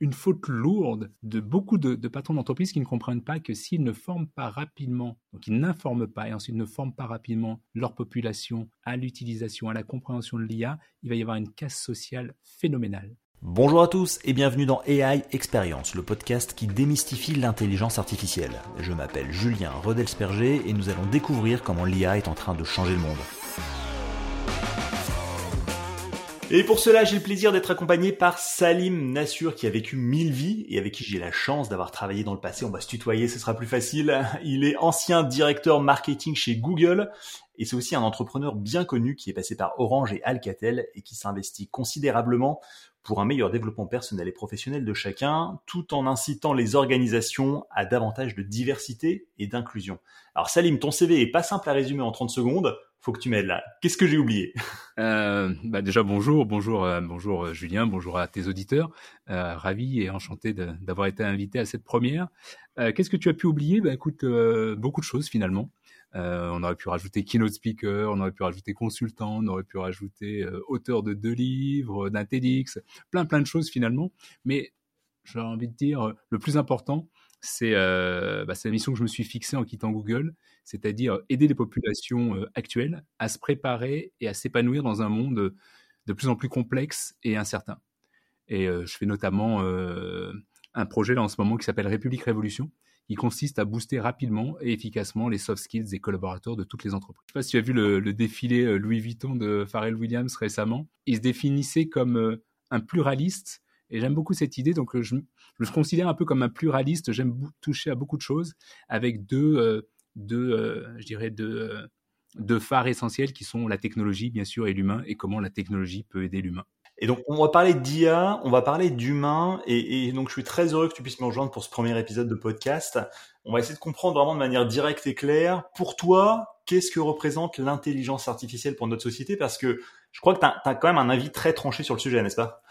une faute lourde de beaucoup de, patrons d'entreprise qui ne comprennent pas que s'ils ne forment pas rapidement, donc ils n'informent pas et ensuite ne forment pas rapidement leur population à l'utilisation, à la compréhension de l'IA, il va y avoir une casse sociale phénoménale. Bonjour à tous et bienvenue dans AI Experience, le podcast qui démystifie l'intelligence artificielle. Je m'appelle Julien Rodelsperger et nous allons découvrir comment l'IA est en train de changer le monde. Et pour cela, j'ai le plaisir d'être accompagné par Salim Nassur qui a vécu mille vies et avec qui j'ai la chance d'avoir travaillé dans le passé. On va se tutoyer, ce sera plus facile. Il est ancien directeur marketing chez Google et c'est aussi un entrepreneur bien connu qui est passé par Orange et Alcatel et qui s'investit considérablement pour un meilleur développement personnel et professionnel de chacun, tout en incitant les organisations à davantage de diversité et d'inclusion. Alors Salim, ton CV est pas simple à résumer en 30 secondes faut que tu m'aides là. Qu'est-ce que j'ai oublié? Euh, bah Déjà bonjour, bonjour, euh, bonjour euh, Julien, bonjour à tes auditeurs. Ravi et enchanté d'avoir été invité à cette première. Qu'est-ce que tu as pu oublier? Bah écoute, beaucoup de choses finalement. on aurait pu rajouter keynote speaker, on aurait pu rajouter consultant, on aurait pu rajouter auteur de deux livres, d'un TEDx, plein plein de choses finalement. Mais j'ai envie de dire le plus important, c'est bah, la mission que je me suis fixée en quittant Google, c'est-à-dire aider les populations euh, actuelles à se préparer et à s'épanouir dans un monde de plus en plus complexe et incertain. Et euh, je fais notamment euh, un projet là en ce moment qui s'appelle République Révolution, qui consiste à booster rapidement et efficacement les soft skills des collaborateurs de toutes les entreprises. Je ne sais pas si tu as vu le, défilé Louis Vuitton de Pharrell Williams récemment. Il se définissait comme un pluraliste et j'aime beaucoup cette idée. Donc, je, me considère un peu comme un pluraliste. J'aime toucher à beaucoup de choses avec deux, euh, deux euh, je dirais, deux, euh, deux phares essentiels qui sont la technologie, bien sûr, et l'humain, et comment la technologie peut aider l'humain. Et donc, on va parler d'IA, on va parler d'humain, et, et, donc je suis très heureux que tu puisses me rejoindre pour ce premier épisode de podcast. On va essayer de comprendre vraiment de manière directe et claire, pour toi, qu'est-ce que représente l'intelligence artificielle pour notre société? Parce que je crois que tu as, as, quand même un avis très tranché sur le sujet, n'est-ce pas?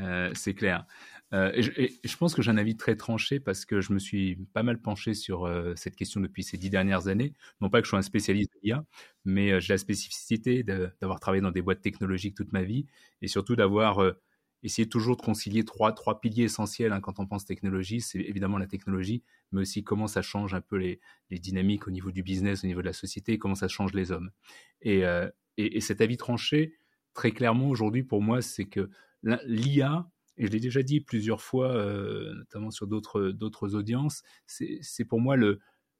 Euh, c'est clair. Euh, et, je, pense que j'ai un avis très tranché parce que je me suis pas mal penché sur euh, cette question depuis ces dix dernières années. Non pas que je sois un spécialiste de l'IA, mais j'ai la spécificité d'avoir travaillé dans des boîtes technologiques toute ma vie et surtout d'avoir essayé toujours de concilier trois, trois piliers essentiels hein, quand on pense technologie. C'est évidemment la technologie, mais aussi comment ça change un peu les, dynamiques au niveau du business, au niveau de la société, comment ça change les hommes. Et cet avis tranché, très clairement aujourd'hui pour moi, c'est que l'IA, et je l'ai déjà dit plusieurs fois, euh, notamment sur d'autres audiences, c'est pour moi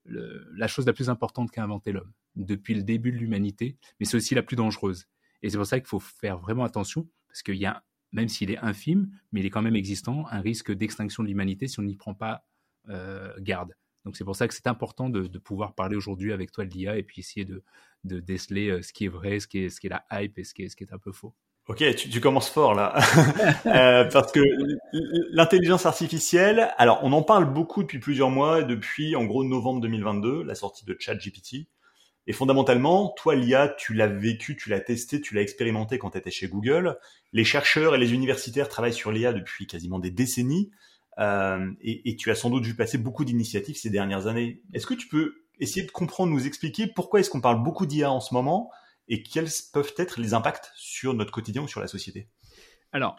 la chose la plus importante qu'a inventé l'homme depuis le début de l'humanité, mais c'est aussi la plus dangereuse. Et c'est pour ça qu'il faut faire vraiment attention, parce qu'il y a, même s'il est infime, mais il est quand même existant, un risque d'extinction de l'humanité si on n'y prend pas euh, garde. Donc c'est pour ça que c'est important de, pouvoir parler aujourd'hui avec toi de l'IA et puis essayer de, déceler euh, ce qui est vrai, ce qui est, la hype et ce qui est un peu faux. Ok, tu, tu, commences fort là, euh, parce que l'intelligence artificielle, alors on en parle beaucoup depuis plusieurs mois, depuis en gros novembre 2022, la sortie de ChatGPT. Et fondamentalement, toi l'IA, tu l'as vécu, tu l'as testé, tu l'as expérimenté quand tu étais chez Google. Les chercheurs et les universitaires travaillent sur l'IA depuis quasiment des décennies, euh, et, et tu as sans doute vu passer beaucoup d'initiatives ces dernières années. Est-ce que tu peux essayer de comprendre, nous expliquer pourquoi est-ce qu'on parle beaucoup d'IA en ce moment et quels peuvent être les impacts sur notre quotidien ou sur la société? Alors,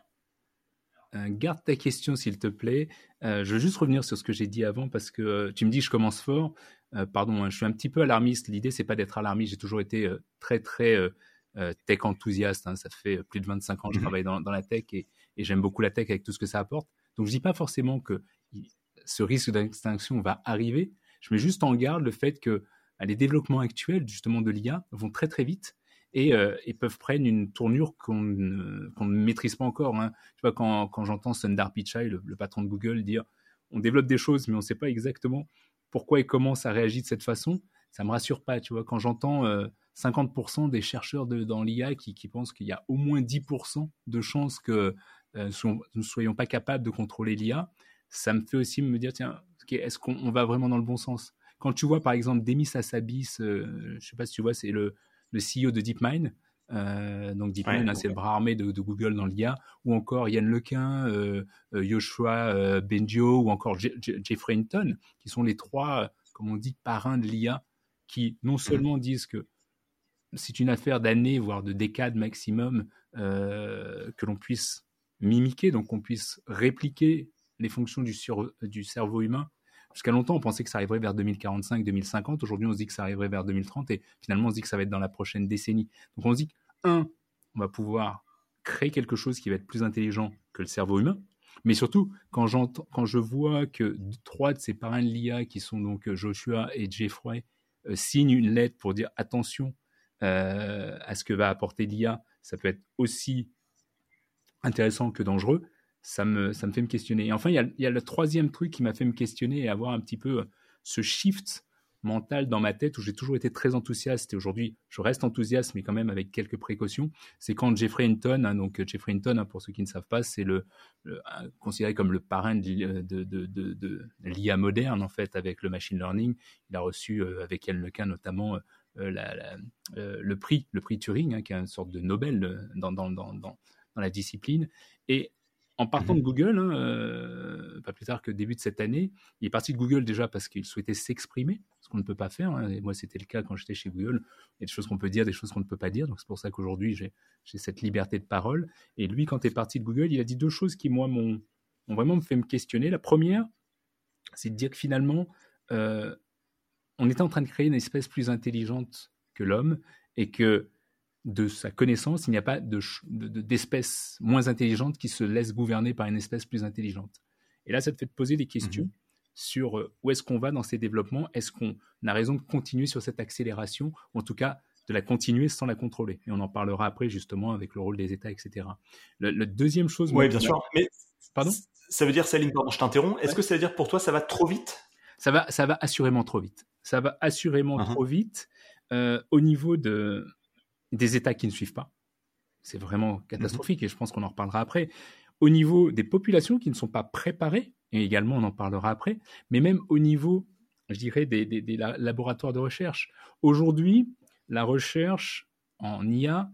euh, garde ta question s'il te plaît. Euh, je veux juste revenir sur ce que j'ai dit avant parce que euh, tu me dis je commence fort. Euh, pardon, hein, je suis un petit peu alarmiste. L'idée c'est pas d'être alarmiste. J'ai toujours été très très tech enthousiaste. Hein. Ça fait plus de 25 ans que je mhm. travaille dans, dans la tech et, et j'aime beaucoup la tech avec tout ce que ça apporte. Donc je dis pas forcément que ce risque d'extinction va arriver. Je mets juste en garde le fait que les développements actuels justement de l'IA vont très très vite et, euh, et, peuvent prendre une tournure qu'on ne, ne, maîtrise pas encore. Hein. Tu vois, quand, j'entends Sundar Pichai, le, patron de Google, dire on développe des choses, mais on ne sait pas exactement pourquoi et comment ça réagit de cette façon, ça me rassure pas. Tu vois, quand j'entends euh, 50% des chercheurs dans l'IA qui, pensent qu'il y a au moins 10% de chances que euh, nous ne soyons pas capables de contrôler l'IA, ça me fait aussi me dire tiens, est-ce qu'on va vraiment dans le bon sens? Quand tu vois par exemple Demis Hassabis, euh, je ne sais pas si tu vois, c'est le le CEO de DeepMind. Euh, donc DeepMind, ouais, c'est le bras armé de, de Google dans l'IA, ou encore Yann Lequin, euh, euh Joshua euh, Bengio, ou encore Je Je Jeffrey Hinton, qui sont les trois, comme on dit, parrains de l'IA, qui non mm. seulement disent que c'est une affaire d'années, voire de décades maximum, euh, que l'on puisse mimiquer, donc qu'on puisse répliquer les fonctions du, du cerveau humain. Jusqu'à longtemps, on pensait que ça arriverait vers 2045-2050. Aujourd'hui, on se dit que ça arriverait vers 2030 et finalement, on se dit que ça va être dans la prochaine décennie. Donc, on se dit que, un, on va pouvoir créer quelque chose qui va être plus intelligent que le cerveau humain. Mais surtout, quand, quand je vois que trois de ces parrains de l'IA, qui sont donc euh, Joshua et Jeffrey, euh, signent une lettre pour dire attention euh, à ce que va apporter l'IA, ça peut être aussi intéressant que dangereux, ça me, fait me questionner. Et enfin, il y a, le troisième truc qui m'a fait me questionner et avoir un petit peu ce shift mental dans ma tête où j'ai toujours été très enthousiaste et aujourd'hui je reste enthousiaste mais quand même avec quelques précautions. C'est quand Jeffrey Hinton, hein, donc Jeffrey Hinton hein, pour ceux qui ne savent pas, c'est considéré comme le parrain de, l'IA moderne en fait avec le machine learning. Il a reçu euh, avec Yann Lequin notamment euh, euh, le prix, le prix Turing, hein, qui est une sorte de Nobel dans, dans, la discipline. Et en partant de. Google, hein, euh, pas plus tard que début de cette année, il est parti de Google déjà parce qu'il souhaitait s'exprimer, ce qu'on ne peut pas faire. Hein. Et moi, c'était le cas quand j'étais chez Google. Il y a des choses qu'on peut dire, des choses qu'on ne peut pas dire. Donc, c'est pour ça qu'aujourd'hui, j'ai cette liberté de parole. Et lui, quand il est parti de Google, il a dit deux choses qui, moi, m'ont vraiment fait me questionner. La première, c'est de dire que finalement, euh, on était en train de créer une espèce plus intelligente que l'homme et que de sa connaissance, il n'y a pas d'espèce de, moins intelligente qui se laisse gouverner par une espèce plus intelligente. Et là, ça te fait te poser des questions mhm. sur euh, où est-ce qu'on va dans ces développements? Est-ce qu'on a raison de continuer sur cette accélération, ou en tout cas de la continuer sans la contrôler? Et on en parlera après, justement, avec le rôle des États, etc. Le, deuxième chose... Oui, bien sûr. Mais pardon? ça veut dire, Saline, pardon, je t'interromps. Est-ce que ça veut dire pour toi, ça va trop vite? Ça va, ça va assurément trop vite. Ça va assurément uh-huh. trop vite euh, au niveau de, des États qui ne suivent pas. C'est vraiment catastrophique et je pense qu'on en reparlera après. Au niveau des populations qui ne sont pas préparées, et également on en parlera après, mais même au niveau, je dirais, des, laboratoires de recherche. Aujourd'hui, la recherche en IA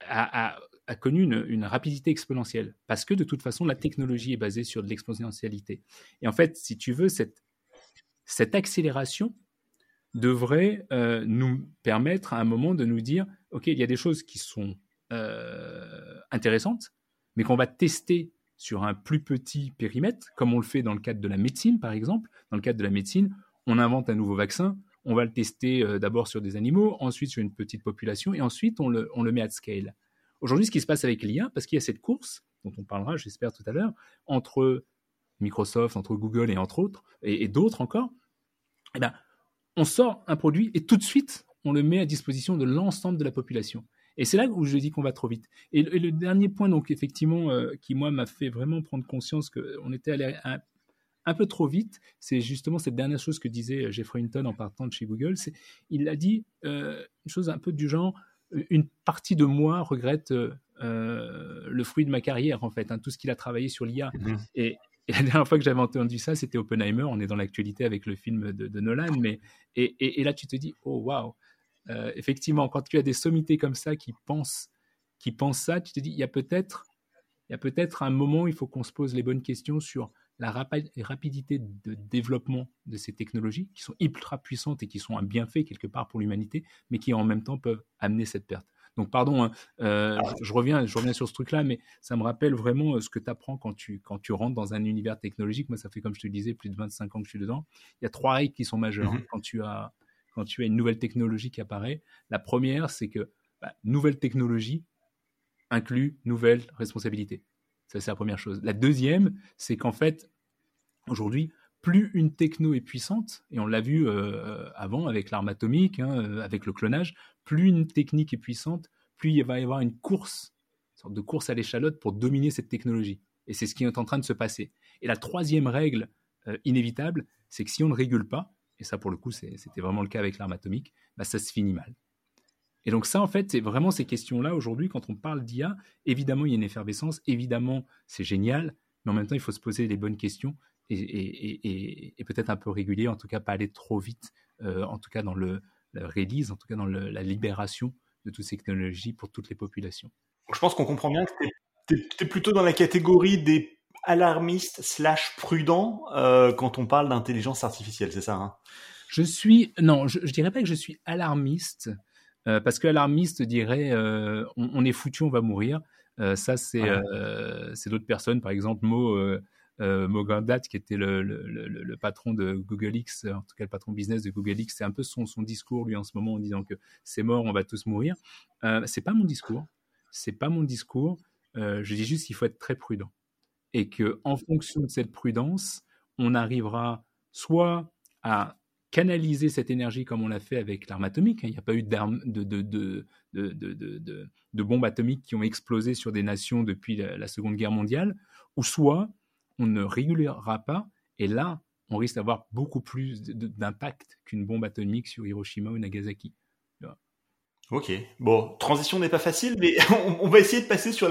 a, connu une, rapidité exponentielle parce que de toute façon, la technologie est basée sur de l'exponentialité. Et en fait, si tu veux, cette, cette accélération devrait euh, nous permettre à un moment de nous dire, OK, il y a des choses qui sont euh, intéressantes, mais qu'on va tester sur un plus petit périmètre, comme on le fait dans le cadre de la médecine, par exemple. Dans le cadre de la médecine, on invente un nouveau vaccin, on va le tester euh, d'abord sur des animaux, ensuite sur une petite population, et ensuite on le, on le met à scale. Aujourd'hui, ce qui se passe avec l'IA, parce qu'il y a cette course, dont on parlera, j'espère, tout à l'heure, entre Microsoft, entre Google et entre autres, et, d'autres encore, eh ben, on sort un produit et tout de suite, on le met à disposition de l'ensemble de la population. Et c'est là où je dis qu'on va trop vite. Et le, dernier point, donc effectivement, euh, qui moi m'a fait vraiment prendre conscience qu'on était allé un, peu trop vite, c'est justement cette dernière chose que disait euh, Jeffrey Hinton en partant de chez Google. C'est, il a dit euh, une chose un peu du genre une partie de moi regrette le fruit de ma carrière en fait, hein, tout ce qu'il a travaillé sur l'IA. Mm-hmm. Et, et la dernière fois que j'avais entendu ça, c'était Oppenheimer. On est dans l'actualité avec le film de, Nolan, mais et, là tu te dis oh waouh, euh, effectivement, quand tu as des sommités comme ça qui pensent, qui pensent ça, tu te dis il y a peut-être, il y a peut-être un moment où il faut qu'on se pose les bonnes questions sur la rapidité de développement de ces technologies qui sont ultra puissantes et qui sont un bienfait quelque part pour l'humanité, mais qui en même temps peuvent amener cette perte. Donc, pardon, hein, euh, ah. je, reviens, je reviens sur ce truc-là, mais ça me rappelle vraiment euh, ce que tu apprends quand tu, quand tu rentres dans un univers technologique. Moi, ça fait, comme je te disais, plus de 25 ans que je suis dedans. Il y a trois règles qui sont majeures hein, mhm. quand, tu as, quand tu as une nouvelle technologie qui apparaît. La première, c'est que bah, nouvelle technologie inclut nouvelle responsabilité. Ça, c'est la première chose. La deuxième, c'est qu'en fait, aujourd'hui, plus une techno est puissante, et on l'a vu euh, avant avec l'arme atomique, hein, avec le clonage, plus une technique est puissante, plus il va y avoir une course, une sorte de course à l'échalote pour dominer cette technologie. Et c'est ce qui est en train de se passer. Et la troisième règle euh, inévitable, c'est que si on ne régule pas, et ça pour le coup c'était vraiment le cas avec l'arme atomique, bah, ça se finit mal. Et donc ça, en fait, c'est vraiment ces questions-là aujourd'hui, quand on parle d'IA, évidemment, il y a une effervescence, évidemment, c'est génial, mais en même temps, il faut se poser les bonnes questions et, peut-être un peu régulier, en tout cas pas aller trop vite, euh, en tout cas dans le, release, en tout cas dans la libération de toutes ces technologies pour toutes les populations. je pense qu'on comprend bien que tu es, plutôt dans la catégorie des alarmistes slash prudents euh, quand on parle d'intelligence artificielle, c'est ça hein? Je suis, non, je, ne dirais pas que je suis alarmiste, euh, parce que alarmiste dirait euh, on, est foutu, on va mourir. ça, c'est d'autres personnes, par exemple, Mo. Mogandat, qui était le, patron de Google X, en tout cas le patron business de Google X, c'est un peu son, discours lui en ce moment en disant que c'est mort, on va tous mourir. Euh, c'est pas mon discours, c'est pas mon discours. je dis juste qu'il faut être très prudent et que en fonction de cette prudence, on arrivera soit à canaliser cette énergie comme on l'a fait avec l'arme atomique. Il n'y a pas eu de, de, de, bombes atomiques qui ont explosé sur des nations depuis la, Seconde Guerre mondiale, ou soit on ne régulera pas, et là, on risque d'avoir beaucoup plus d'impact qu'une bombe atomique sur Hiroshima ou Nagasaki. Ok, bon, transition n'est pas facile, mais on, va essayer de passer sur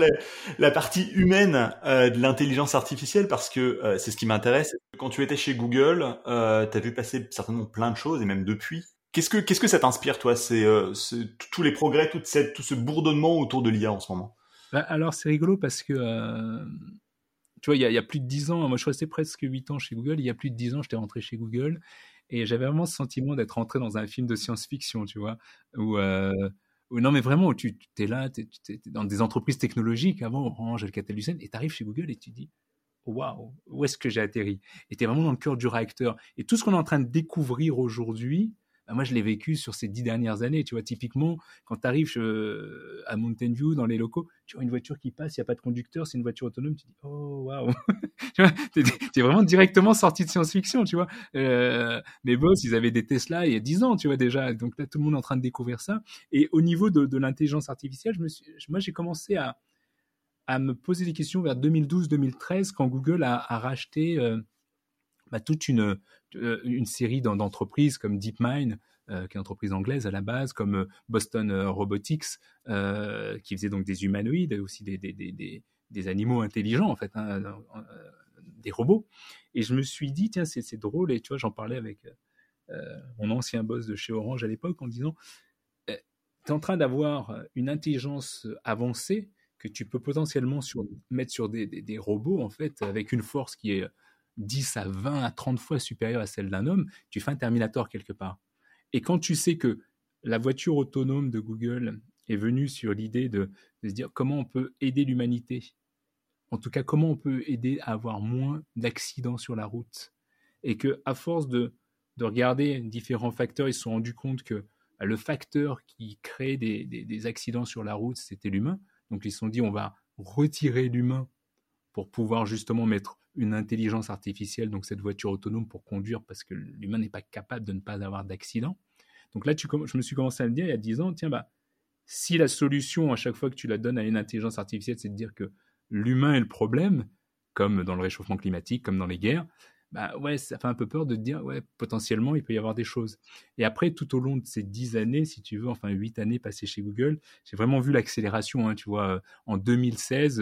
la, partie humaine euh, de l'intelligence artificielle parce que euh, c'est ce qui m'intéresse. Quand tu étais chez Google, euh, tu as vu passer certainement plein de choses et même depuis. Qu'est-ce que qu'est-ce que ça t'inspire toi C'est euh, tous les progrès, toute cette, tout ce bourdonnement autour de l'IA en ce moment? Bah, alors c'est rigolo parce que tu vois, il y, a, plus de dix ans, moi je suis resté presque huit ans chez Google. Il y a plus de dix ans, j'étais rentré chez Google et j'avais vraiment ce sentiment d'être rentré dans un film de science-fiction, tu vois, euh, non, mais vraiment, tu es là, tu es, dans des entreprises technologiques, avant Orange, Alcatel-Lucent, et tu arrives chez Google et tu dis, waouh, où est-ce que j'ai atterri? Et tu es vraiment dans le cœur du réacteur. Et tout ce qu'on est en train de découvrir aujourd'hui, bah, moi, je l'ai vécu sur ces dix dernières années. Tu vois, typiquement, quand tu arrives euh, à Mountain View, dans les locaux, tu vois une voiture qui passe, il n'y a pas de conducteur, c'est une voiture autonome, tu dis, oh, waouh Tu vois, tu es, vraiment directement sorti de science-fiction, tu vois. Euh, mes boss, ils avaient des Tesla il y a dix ans, tu vois, déjà. Donc là, tout le monde est en train de découvrir ça. Et au niveau de, l'intelligence artificielle, moi, j'ai commencé à, me poser des questions vers 2012-2013, quand Google a, racheté... Euh, bah, toute une, euh, une série d'entreprises comme DeepMind, euh, qui est une entreprise anglaise à la base, comme euh, Boston Robotics, qui faisait donc des humanoïdes, aussi des, des, des, des animaux intelligents, en fait, hein, des robots. Et je me suis dit, tiens, c'est drôle, et tu vois, j'en parlais avec mon ancien boss de chez Orange à l'époque en disant, tu es en train d'avoir une intelligence avancée que tu peux potentiellement sur, mettre sur des, robots, en fait, avec une force qui est 10 à 20 à 30 fois supérieure à celle d'un homme, tu fais un Terminator quelque part. Et quand tu sais que la voiture autonome de Google est venue sur l'idée de, se dire comment on peut aider l'humanité, en tout cas comment on peut aider à avoir moins d'accidents sur la route, et que à force de, regarder différents facteurs, ils se sont rendus compte que bah, le facteur qui crée des, des accidents sur la route, c'était l'humain. Donc ils se sont dit on va retirer l'humain pour pouvoir justement mettre une intelligence artificielle, donc cette voiture autonome pour conduire parce que l'humain n'est pas capable de ne pas avoir d'accident. Donc là, tu, je me suis commencé à me dire il y a 10 ans, tiens, bah, si la solution à chaque fois que tu la donnes à une intelligence artificielle, c'est de dire que l'humain est le problème, comme dans le réchauffement climatique, comme dans les guerres, bah ouais, ça fait un peu peur de dire, ouais, potentiellement, il peut y avoir des choses. Et après, tout au long de ces dix années, si tu veux, enfin huit années passées chez Google, j'ai vraiment vu l'accélération. Hein, tu vois, en 2016,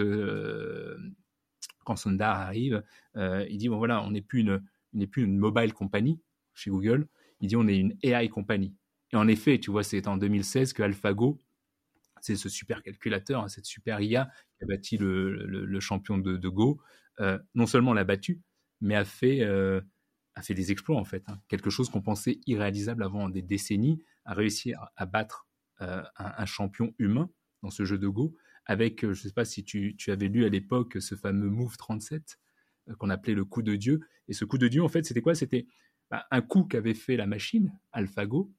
quand Sundar arrive, euh, il dit bon voilà, on n'est plus une, n'est plus une mobile company chez Google, il dit on est une AI company. Et en effet, tu vois, c'est en 2016 que AlphaGo, c'est ce super calculateur, hein, cette super IA qui a battu le, champion de, Go, euh, non seulement l'a battu, mais a fait, euh, a fait des exploits en fait. Hein. Quelque chose qu'on pensait irréalisable avant des décennies, a réussi à, battre un, champion humain dans ce jeu de Go avec, euh, je ne sais pas si tu, avais lu à l'époque ce fameux Move 37 euh, qu'on appelait le coup de Dieu. Et ce coup de Dieu, en fait, c'était quoi? C'était bah, un coup qu'avait fait la machine, AlphaGo,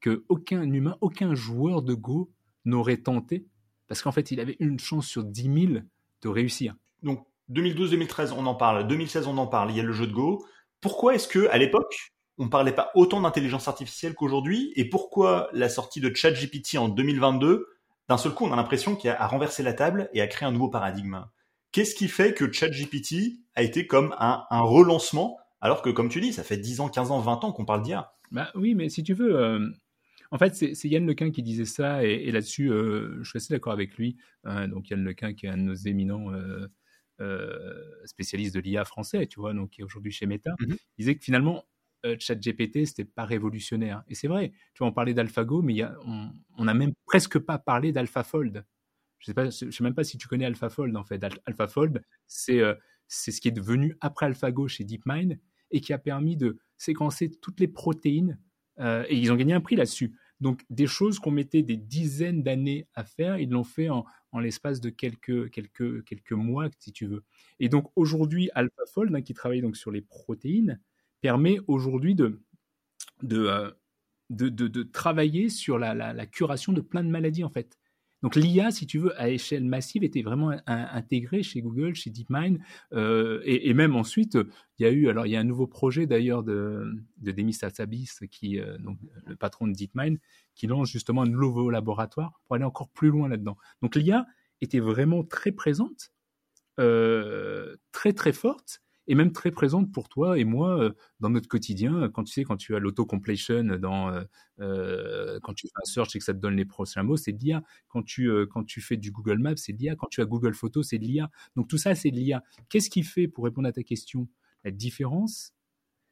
que aucun humain, aucun joueur de Go n'aurait tenté, parce qu'en fait, il avait une chance sur 10 000 de réussir. Donc, 2012-2013, on en parle. 2016, on en parle. Il y a le jeu de Go. Pourquoi est-ce que, à l'époque, on ne parlait pas autant d'intelligence artificielle qu'aujourd'hui? Et pourquoi la sortie de ChatGPT en 2022 d'un seul coup, on a l'impression qu'il a renversé la table et a créé un nouveau paradigme. Qu'est-ce qui fait que ChatGPT a été comme un, relancement, alors que, comme tu dis, ça fait 10 ans, 15 ans, 20 ans qu'on parle d'IA Bah oui, mais si tu veux, euh, en fait, c'est Yann Lequin qui disait ça, et, là-dessus, euh, je suis assez d'accord avec lui. Hein. donc Yann Lequin, qui est un de nos éminents euh, spécialistes de l'IA français, tu vois, donc qui est aujourd'hui chez Meta, mm-hmm. disait que finalement, ChatGPT, c'était pas révolutionnaire. Et c'est vrai, tu vois, on parlait d'AlphaGo, mais y a, on n'a même presque pas parlé d'AlphaFold. Je je sais même pas si tu connais AlphaFold en fait. AlphaFold, c'est euh, c'est ce qui est devenu après AlphaGo chez DeepMind et qui a permis de séquencer toutes les protéines. Euh, et ils ont gagné un prix là-dessus. Donc des choses qu'on mettait des dizaines d'années à faire, ils l'ont fait en, en l'espace de quelques, quelques, quelques mois, si tu veux. Et donc aujourd'hui, AlphaFold, hein, qui travaille donc sur les protéines, permet aujourd'hui de, de, de, travailler sur la, la, curation de plein de maladies, en fait. Donc l'IA, si tu veux, à échelle massive, était vraiment intégrée chez Google, chez DeepMind, euh, et, même ensuite, il y a eu, alors il y a un nouveau projet d'ailleurs de, de Demis Hassabis, qui, euh, donc, le patron de DeepMind, qui lance justement un nouveau laboratoire pour aller encore plus loin là-dedans. Donc l'IA était vraiment très présente, euh, très très forte, et même très présente pour toi et moi euh, dans notre quotidien. Quand tu sais, quand tu as l'auto-completion, dans, euh, euh, quand tu fais un search et que ça te donne les prochains mots, c'est de l'IA. Quand tu, quand tu fais du Google Maps, c'est de l'IA. Quand tu as Google Photos, c'est de l'IA. Donc tout ça, c'est de l'IA. Qu'est-ce qui fait, pour répondre à ta question, la différence?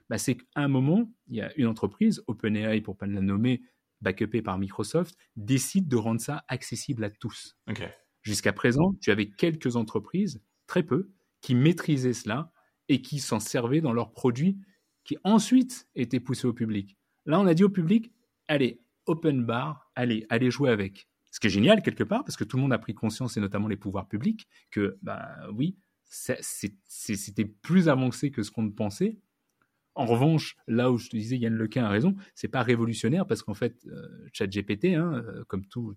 Bah, C'est qu'à un moment, il y a une entreprise, OpenAI pour pas la nommer, backupée par Microsoft, décide de rendre ça accessible à tous. Jusqu'à présent, tu avais quelques entreprises, très peu, qui maîtrisaient cela et qui s'en servaient dans leurs produits qui ensuite étaient poussés au public. Là, on a dit au public, allez, open bar, allez, allez jouer avec. Ce qui est génial quelque part, parce que tout le monde a pris conscience, et notamment les pouvoirs publics, que, bah oui, c'était plus avancé que ce qu'on pensait. En revanche, là où je te disais, Yann Lequin a raison, c'est pas révolutionnaire parce qu'en fait, euh, ChatGPT, hein, euh, comme tout,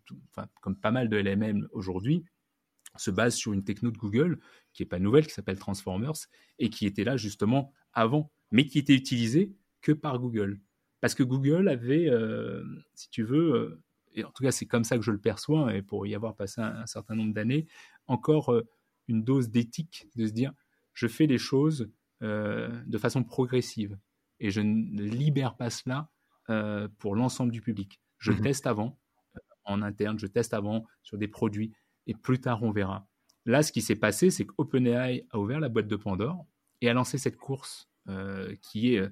comme pas mal de LMM aujourd'hui, se base sur une techno de Google qui est pas nouvelle, qui s'appelle Transformers, et qui était là justement avant, mais qui était utilisée que par Google. Parce que Google avait, euh, si tu veux, euh, et en tout cas c'est comme ça que je le perçois, et pour y avoir passé un, certain nombre d'années, encore euh, une dose d'éthique, de se dire, je fais les choses de façon progressive, et je ne libère pas cela pour l'ensemble du public. Je mmh teste avant, en interne, je teste avant sur des produits, et plus tard on verra. Là, ce qui s'est passé, c'est qu'OpenAI a ouvert la boîte de Pandore et a lancé cette course euh, qui est, euh,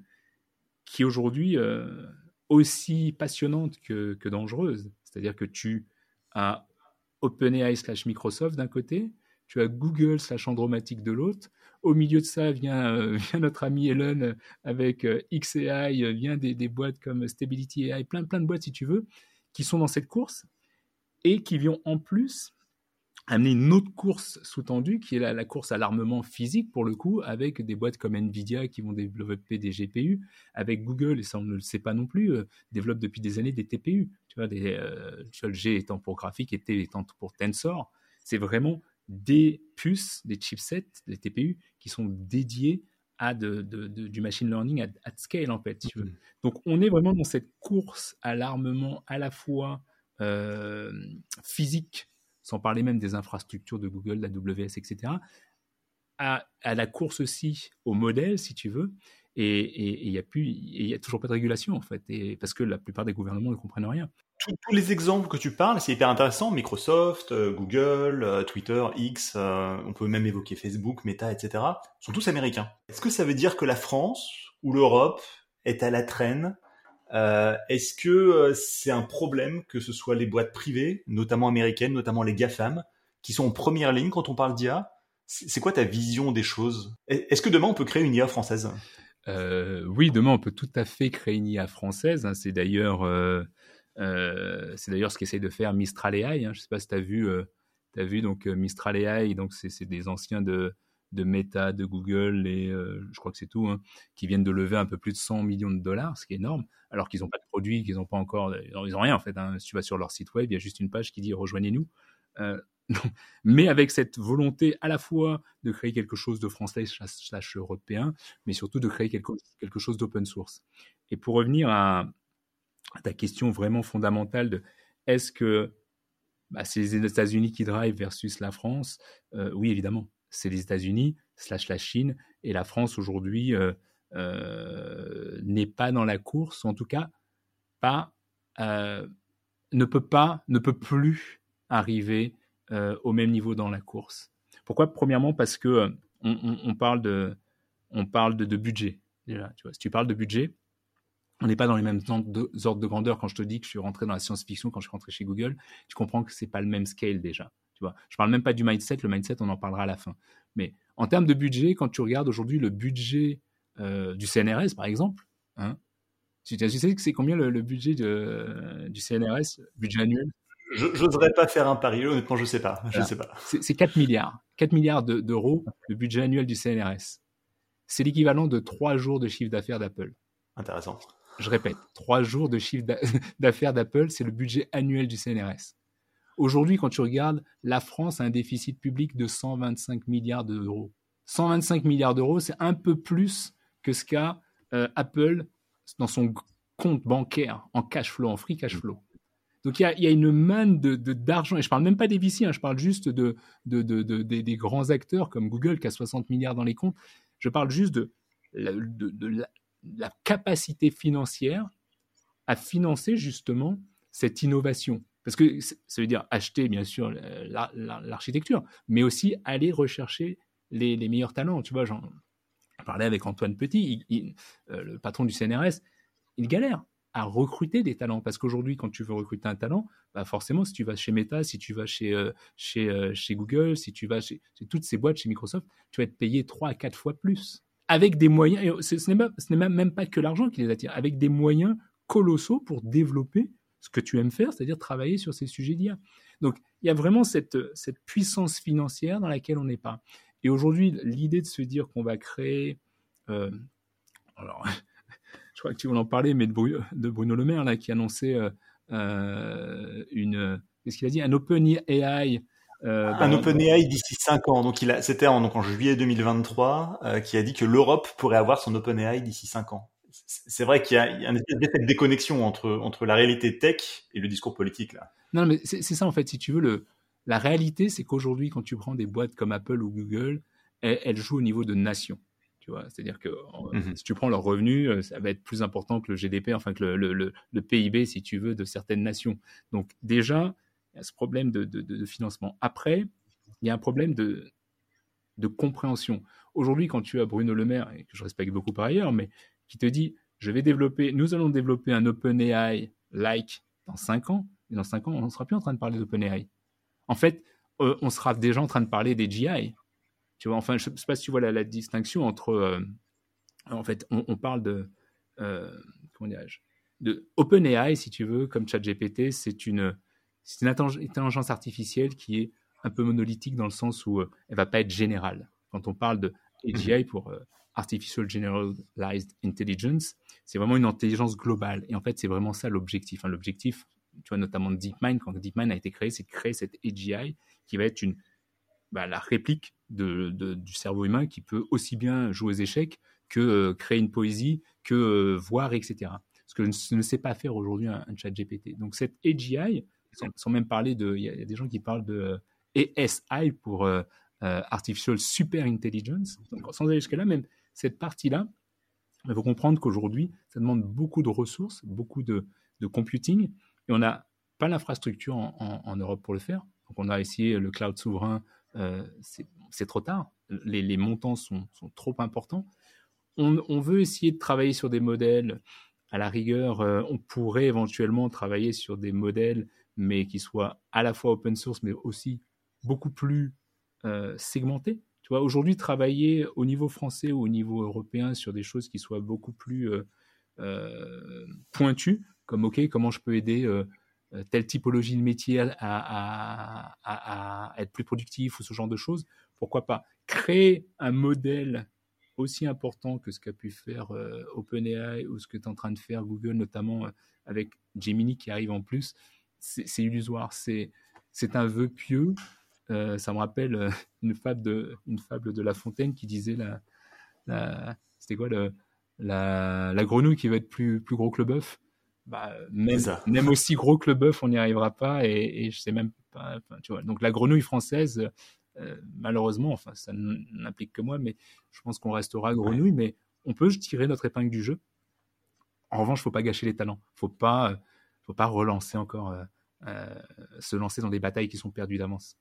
qui aujourd'hui euh, aussi passionnante que, dangereuse. C'est-à-dire que tu as OpenAI slash Microsoft d'un côté, tu as Google slash Andromatic de l'autre. Au milieu de ça vient, vient notre ami Elon avec XAI, vient des, des, boîtes comme Stability AI, plein, plein de boîtes si tu veux, qui sont dans cette course et qui viennent en plus amener une autre course sous-tendue qui est la, course à l'armement physique pour le coup avec des boîtes comme Nvidia qui vont développer des GPU avec Google et ça on ne le sait pas non plus euh, développe depuis des années des TPU tu vois des euh, le G étant pour graphique et T étant pour Tensor c'est vraiment des puces des chipsets des TPU qui sont dédiés à de, du machine learning at, scale en fait tu veux. Mm-hmm. donc on est vraiment dans cette course à l'armement à la fois euh, physique sans parler même des infrastructures de Google, la WS, etc., à, la course aussi au modèle, si tu veux, et il n'y a, toujours pas de régulation, en fait, parce que la plupart des gouvernements ne comprennent rien. Tous, les exemples que tu parles, c'est hyper intéressant. Microsoft, euh, Google, euh, Twitter, X, euh, on peut même évoquer Facebook, Meta, etc., sont tous américains. Est-ce que ça veut dire que la France ou l'Europe est à la traîne euh, est-ce que euh, c'est un problème que ce soit les boîtes privées, notamment américaines, notamment les GAFAM, qui sont en première ligne quand on parle d'IA C'est quoi ta vision des choses? Est-ce que demain on peut créer une IA française? Euh, Oui, demain on peut tout à fait créer une IA française. Hein. C'est d'ailleurs ce qu'essaye de faire Mistral AI. Hein. Je ne sais pas si tu as vu, as vu donc Mistral AI. Donc c'est des anciens de de Meta, de Google et je crois que c'est tout, hein, qui viennent de lever un peu plus de 100 millions de dollars, ce qui est énorme alors qu'ils n'ont pas de produit, qu'ils n'ont pas encore, ils n'ont rien en fait. Hein. Si tu vas sur leur site web, il y a juste une page qui dit rejoignez-nous. Euh, mais avec cette volonté à la fois de créer quelque chose de français slash européen, mais surtout de créer quelque, quelque chose d'open source. Et pour revenir à, ta question vraiment fondamentale de est-ce que bah, c'est les États-Unis qui drive versus la France euh, Oui, évidemment, c'est les États-Unis slash la Chine et la France aujourd'hui. Euh, euh, n'est pas dans la course, en tout cas pas, euh, ne peut pas, ne peut plus arriver au même niveau dans la course. Pourquoi? Premièrement parce que on, parle de, budget. Déjà, tu si tu parles de budget, on n'est pas dans les mêmes ordres de, grandeur. Quand je te dis que je suis rentré dans la science-fiction, quand je suis rentré chez Google, tu comprends que c'est pas le même scale déjà. Tu vois, je parle même pas du mindset. Le mindset, on en parlera à la fin. Mais en termes de budget, quand tu regardes aujourd'hui le budget euh, du CNRS, par exemple. Hein. Tu, sais que c'est combien le, budget de, du CNRS, budget annuel? Je n'oserais pas faire un pari, honnêtement, je sais pas. Je sais pas. C'est 4 milliards. 4 milliards d'euros de budget annuel du CNRS. C'est l'équivalent de 3 jours de chiffre d'affaires d'Apple. Intéressant. Je répète, 3 jours de chiffre d'affaires d'Apple, c'est le budget annuel du CNRS. Aujourd'hui, quand tu regardes, la France a un déficit public de 125 milliards d'euros. 125 milliards d'euros, c'est un peu plus que ce qu'a euh, Apple dans son compte bancaire en cash flow, en free cash flow. Donc il y a, une manne d'argent, et je parle même pas des VC, hein, je parle juste de, des grands acteurs comme Google qui a 60 milliards dans les comptes. Je parle juste de, la, capacité financière à financer justement cette innovation. Parce que ça veut dire acheter bien sûr l'architecture, mais aussi aller rechercher les, meilleurs talents. Tu vois, j'en parlais avec Antoine Petit, euh, le patron du CNRS, il galère à recruter des talents. Parce qu'aujourd'hui, quand tu veux recruter un talent, bah forcément, si tu vas chez Meta, si tu vas chez, euh, euh, chez Google, si tu vas chez, toutes ces boîtes, chez Microsoft, tu vas être payé 3 à 4 fois plus. Avec des moyens, ce, n'est même pas que l'argent qui les attire, avec des moyens colossaux pour développer ce que tu aimes faire, c'est-à-dire travailler sur ces sujets d'IA. Donc, il y a vraiment cette, cette puissance financière dans laquelle on n'est pas. Et aujourd'hui, l'idée de se dire qu'on va créer... Euh, alors, je crois que tu voulais en parler, mais de, Bruno, Le Maire, là, qui annonçait euh, euh, une. Qu'est-ce qu'il a dit? Un Open AI. Euh, un Open AI d'ici 5 ans. Donc, c'était en, en juillet 2023, qui a dit que l'Europe pourrait avoir son Open AI d'ici 5 ans. C'est vrai qu'il y a, un espèce d'effet de déconnexion entre, entre la réalité tech et le discours politique, là. Non, mais c'est ça, en fait, si tu veux. Le, la réalité, c'est qu'aujourd'hui, quand tu prends des boîtes comme Apple ou Google, elles jouent au niveau de nation. Tu vois, c'est-à-dire que mmh si tu prends leurs revenus, euh, ça va être plus important que le GDP, enfin que le, PIB, si tu veux, de certaines nations. Donc déjà, il y a ce problème de, financement. Après, il y a un problème de, compréhension. Aujourd'hui, quand tu as Bruno Le Maire, et que je respecte beaucoup par ailleurs, mais qui te dit, je vais développer, nous allons développer un OpenAI like dans 5 ans, et dans 5 ans, on ne sera plus en train de parler d'OpenAI. En fait, euh, on sera déjà en train de parler des GI. Tu vois, enfin, je ne sais pas si tu vois la, distinction entre. Euh, en fait, on, parle de. Euh, comment dirais-je De OpenAI, si tu veux, comme ChatGPT, c'est une, c'est une intelligence artificielle qui est un peu monolithique dans le sens où elle va pas être générale. Quand on parle de AGI mhm. pour Artificial Generalized Intelligence, c'est vraiment une intelligence globale. Et en fait, c'est vraiment ça l'objectif. Hein. L'objectif, tu vois, notamment de DeepMind, quand DeepMind a été créé, c'est de créer cette AGI qui va être une bah, la réplique de, du cerveau humain qui peut aussi bien jouer aux échecs que euh, créer une poésie, que euh, voir, etc. Ce que je ne sais pas faire aujourd'hui un, chat GPT. Donc cette AGI, sans, même parler de... Il y, a des gens qui parlent de euh, ASI pour Artificial Super Intelligence. Sans aller jusque-là, même cette partie-là, il faut comprendre qu'aujourd'hui, ça demande beaucoup de ressources, beaucoup de, computing, et on n'a pas l'infrastructure en, en, Europe pour le faire. Donc on a essayé le cloud souverain euh, c'est trop tard. Les, montants sont, trop importants. On, veut essayer de travailler sur des modèles. À la rigueur, euh, on pourrait éventuellement travailler sur des modèles, mais qui soient à la fois open source, mais aussi beaucoup plus euh, segmentés. Tu vois, aujourd'hui, travailler au niveau français ou au niveau européen sur des choses qui soient beaucoup plus pointues, comme OK, comment je peux aider euh, telle typologie de métier à, être plus productif ou ce genre de choses, pourquoi pas créer un modèle aussi important que ce qu'a pu faire euh, OpenAI ou ce que est en train de faire Google, notamment euh, avec Gemini qui arrive en plus, c'est illusoire, c'est un vœu pieux. Ça me rappelle une fable de, une fable de La Fontaine qui disait la, c'était quoi le, la, la, grenouille qui va être plus, plus gros que le bœuf. Bah, même, aussi gros que le bœuf, on n'y arrivera pas. Et, et, je sais même pas. Tu vois. Donc la grenouille française, euh, malheureusement, enfin ça n'implique que moi, mais je pense qu'on restera grenouille. Mais on peut tirer notre épingle du jeu. En revanche, faut pas gâcher les talents. Faut pas, faut pas relancer encore, euh, euh, se lancer dans des batailles qui sont perdues d'avance.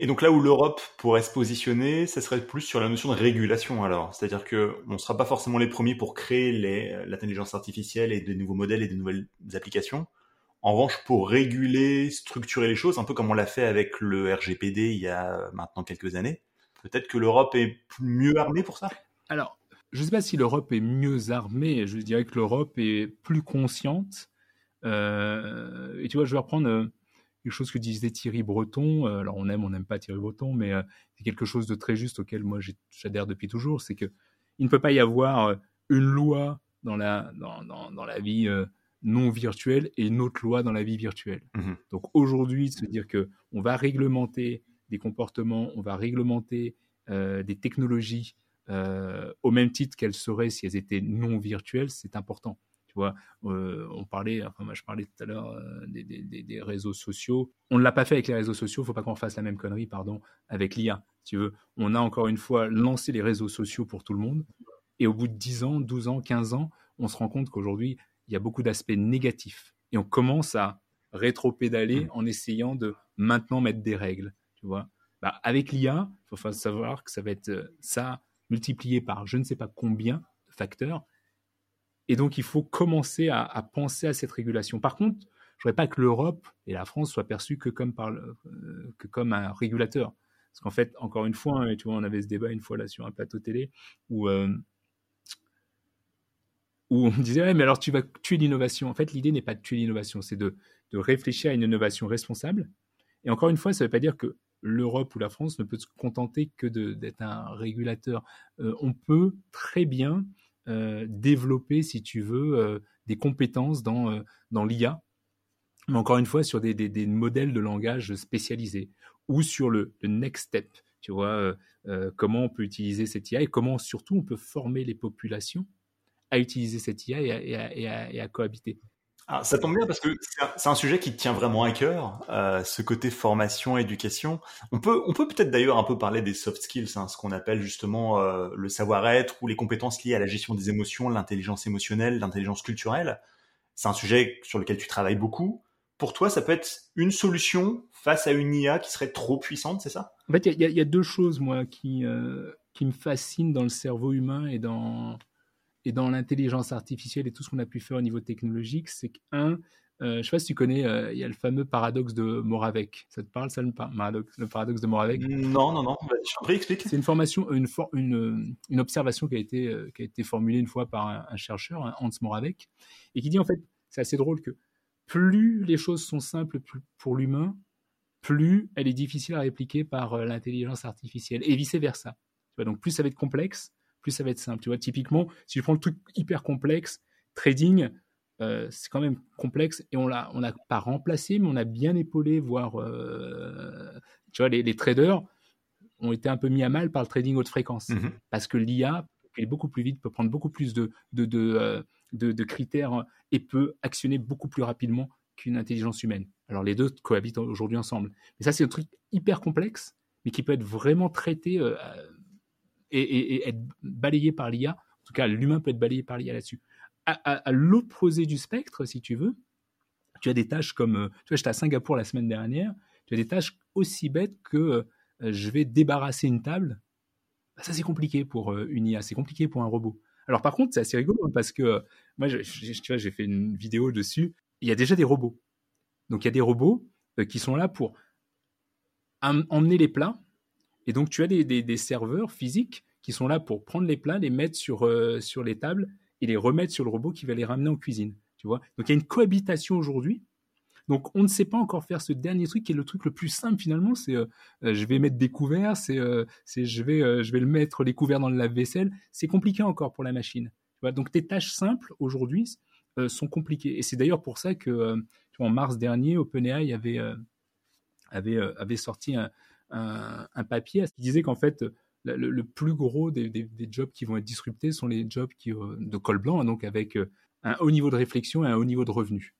Et donc là où l'Europe pourrait se positionner, ce serait plus sur la notion de régulation alors. C'est-à-dire que on ne sera pas forcément les premiers pour créer l'intelligence artificielle et de nouveaux modèles et de nouvelles applications. En revanche, pour réguler, structurer les choses, un peu comme on l'a fait avec le RGPD il y a maintenant quelques années, peut-être que l'Europe est mieux armée pour ça? Alors, je ne sais pas si l'Europe est mieux armée, je dirais que l'Europe est plus consciente. Euh, et tu vois, je vais reprendre euh, quelque chose que disait Thierry Breton. Euh, alors on aime, on n'aime pas Thierry Breton, mais euh, c'est quelque chose de très juste auquel moi j'adhère depuis toujours. C'est que il ne peut pas y avoir une loi dans la dans, dans, dans la vie non virtuelle et une autre loi dans la vie virtuelle. Mmh Donc aujourd'hui, se dire que on va réglementer des comportements, on va réglementer des technologies au même titre qu'elles seraient si elles étaient non virtuelles, c'est important vois, euh, on parlait, enfin moi je parlais tout à l'heure euh, des, réseaux sociaux. On ne l'a pas fait avec les réseaux sociaux, il faut pas qu'on fasse la même connerie, pardon, avec l'IA. Tu veux, on a encore une fois lancé les réseaux sociaux pour tout le monde, et au bout de 10 ans, 12 ans, 15 ans, on se rend compte qu'aujourd'hui, il y a beaucoup d'aspects négatifs. Et on commence à rétro-pédaler mmh. en essayant de maintenant mettre des règles. Tu vois, bah, avec l'IA, il faut savoir que ça va être euh, ça multiplié par je ne sais pas combien de facteurs, et donc, il faut commencer à, penser à cette régulation. Par contre, je ne voudrais pas que l'Europe et la France soient perçues que comme, euh, un régulateur. Parce qu'en fait, encore une fois, hein, tu vois, on avait ce débat une fois là sur un plateau télé où, euh, on disait, ouais, mais alors tu vas tuer l'innovation. En fait, l'idée n'est pas de tuer l'innovation, c'est de, réfléchir à une innovation responsable. Et encore une fois, ça ne veut pas dire que l'Europe ou la France ne peut se contenter que d'être un régulateur. Euh, on peut très bien développer, si tu veux, euh, des compétences dans, euh, dans l'IA, mais encore une fois sur des, des, modèles de langage spécialisés ou sur le, next step, tu vois, comment on peut utiliser cette IA et comment surtout on peut former les populations à utiliser cette IA et à cohabiter. Ah, ça tombe bien parce que c'est un, sujet qui tient vraiment à cœur, euh, ce côté formation, éducation. On peut, on peut peut-être d'ailleurs un peu parler des soft skills, hein, ce qu'on appelle justement euh, le savoir-être ou les compétences liées à la gestion des émotions, l'intelligence émotionnelle, l'intelligence culturelle. C'est un sujet sur lequel tu travailles beaucoup. Pour toi, ça peut être une solution face à une IA qui serait trop puissante, c'est ça? En fait, il y, y, a deux choses moi qui euh, qui me fascinent dans le cerveau humain et dans et dans l'intelligence artificielle et tout ce qu'on a pu faire au niveau technologique, c'est qu'un, euh, je ne sais pas si tu connais, euh, il y a le fameux paradoxe de Moravec. Ça te parle, ça, le, paradoxe, le paradoxe de Moravec? Non, non, non. Je explique. C'est une formation, une, une, une, observation qui a, été, euh, qui a été formulée une fois par un, chercheur, Hans Moravec, et qui dit en fait, c'est assez drôle que plus les choses sont simples pour l'humain, plus elle est difficile à répliquer par l'intelligence artificielle, et vice-versa. Donc plus ça va être complexe, plus ça va être simple. Tu vois, typiquement, si je prends le truc hyper complexe, trading, euh, c'est quand même complexe et on l'a, on n'a pas remplacé, mais on a bien épaulé, voire, euh, tu vois, les, traders ont été un peu mis à mal par le trading haute fréquence mhm. parce que l'IA est beaucoup plus vite, peut prendre beaucoup plus de, de, euh, de, de, critères et peut actionner beaucoup plus rapidement qu'une intelligence humaine. Alors les deux cohabitent aujourd'hui ensemble. Mais ça, c'est un truc hyper complexe, mais qui peut être vraiment traité et, être balayé par l'IA. En tout cas, l'humain peut être balayé par l'IA là-dessus. À, l'opposé du spectre, si tu veux, tu as des tâches comme, euh, tu vois, j'étais à Singapour la semaine dernière, tu as des tâches aussi bêtes que euh, je vais débarrasser une table. Bah, ça, c'est compliqué pour euh, une IA, c'est compliqué pour un robot. Alors par contre, c'est assez rigolo hein, parce que moi, tu vois, j'ai fait une vidéo dessus. Il y a déjà des robots. Donc il y a des robots qui sont là pour emmener les plats et donc, tu as des, serveurs physiques qui sont là pour prendre les plats, les mettre sur, euh, sur les tables et les remettre sur le robot qui va les ramener en cuisine. Tu vois Donc, il y a une cohabitation aujourd'hui. Donc, on ne sait pas encore faire ce dernier truc qui est le truc le plus simple finalement. C'est euh, euh, je vais mettre des couverts, c'est je, vais, je vais le mettre les couverts dans le lave-vaisselle. C'est compliqué encore pour la machine. Donc, tes tâches simples aujourd'hui sont compliquées. Et c'est d'ailleurs pour ça que en mars dernier, OpenAI avait, avait sorti un, un, papier qui disait qu'en fait, le, plus gros des, jobs qui vont être disruptés sont les jobs qui, euh, de col blanc, hein, donc avec euh, un haut niveau de réflexion et un haut niveau de revenu.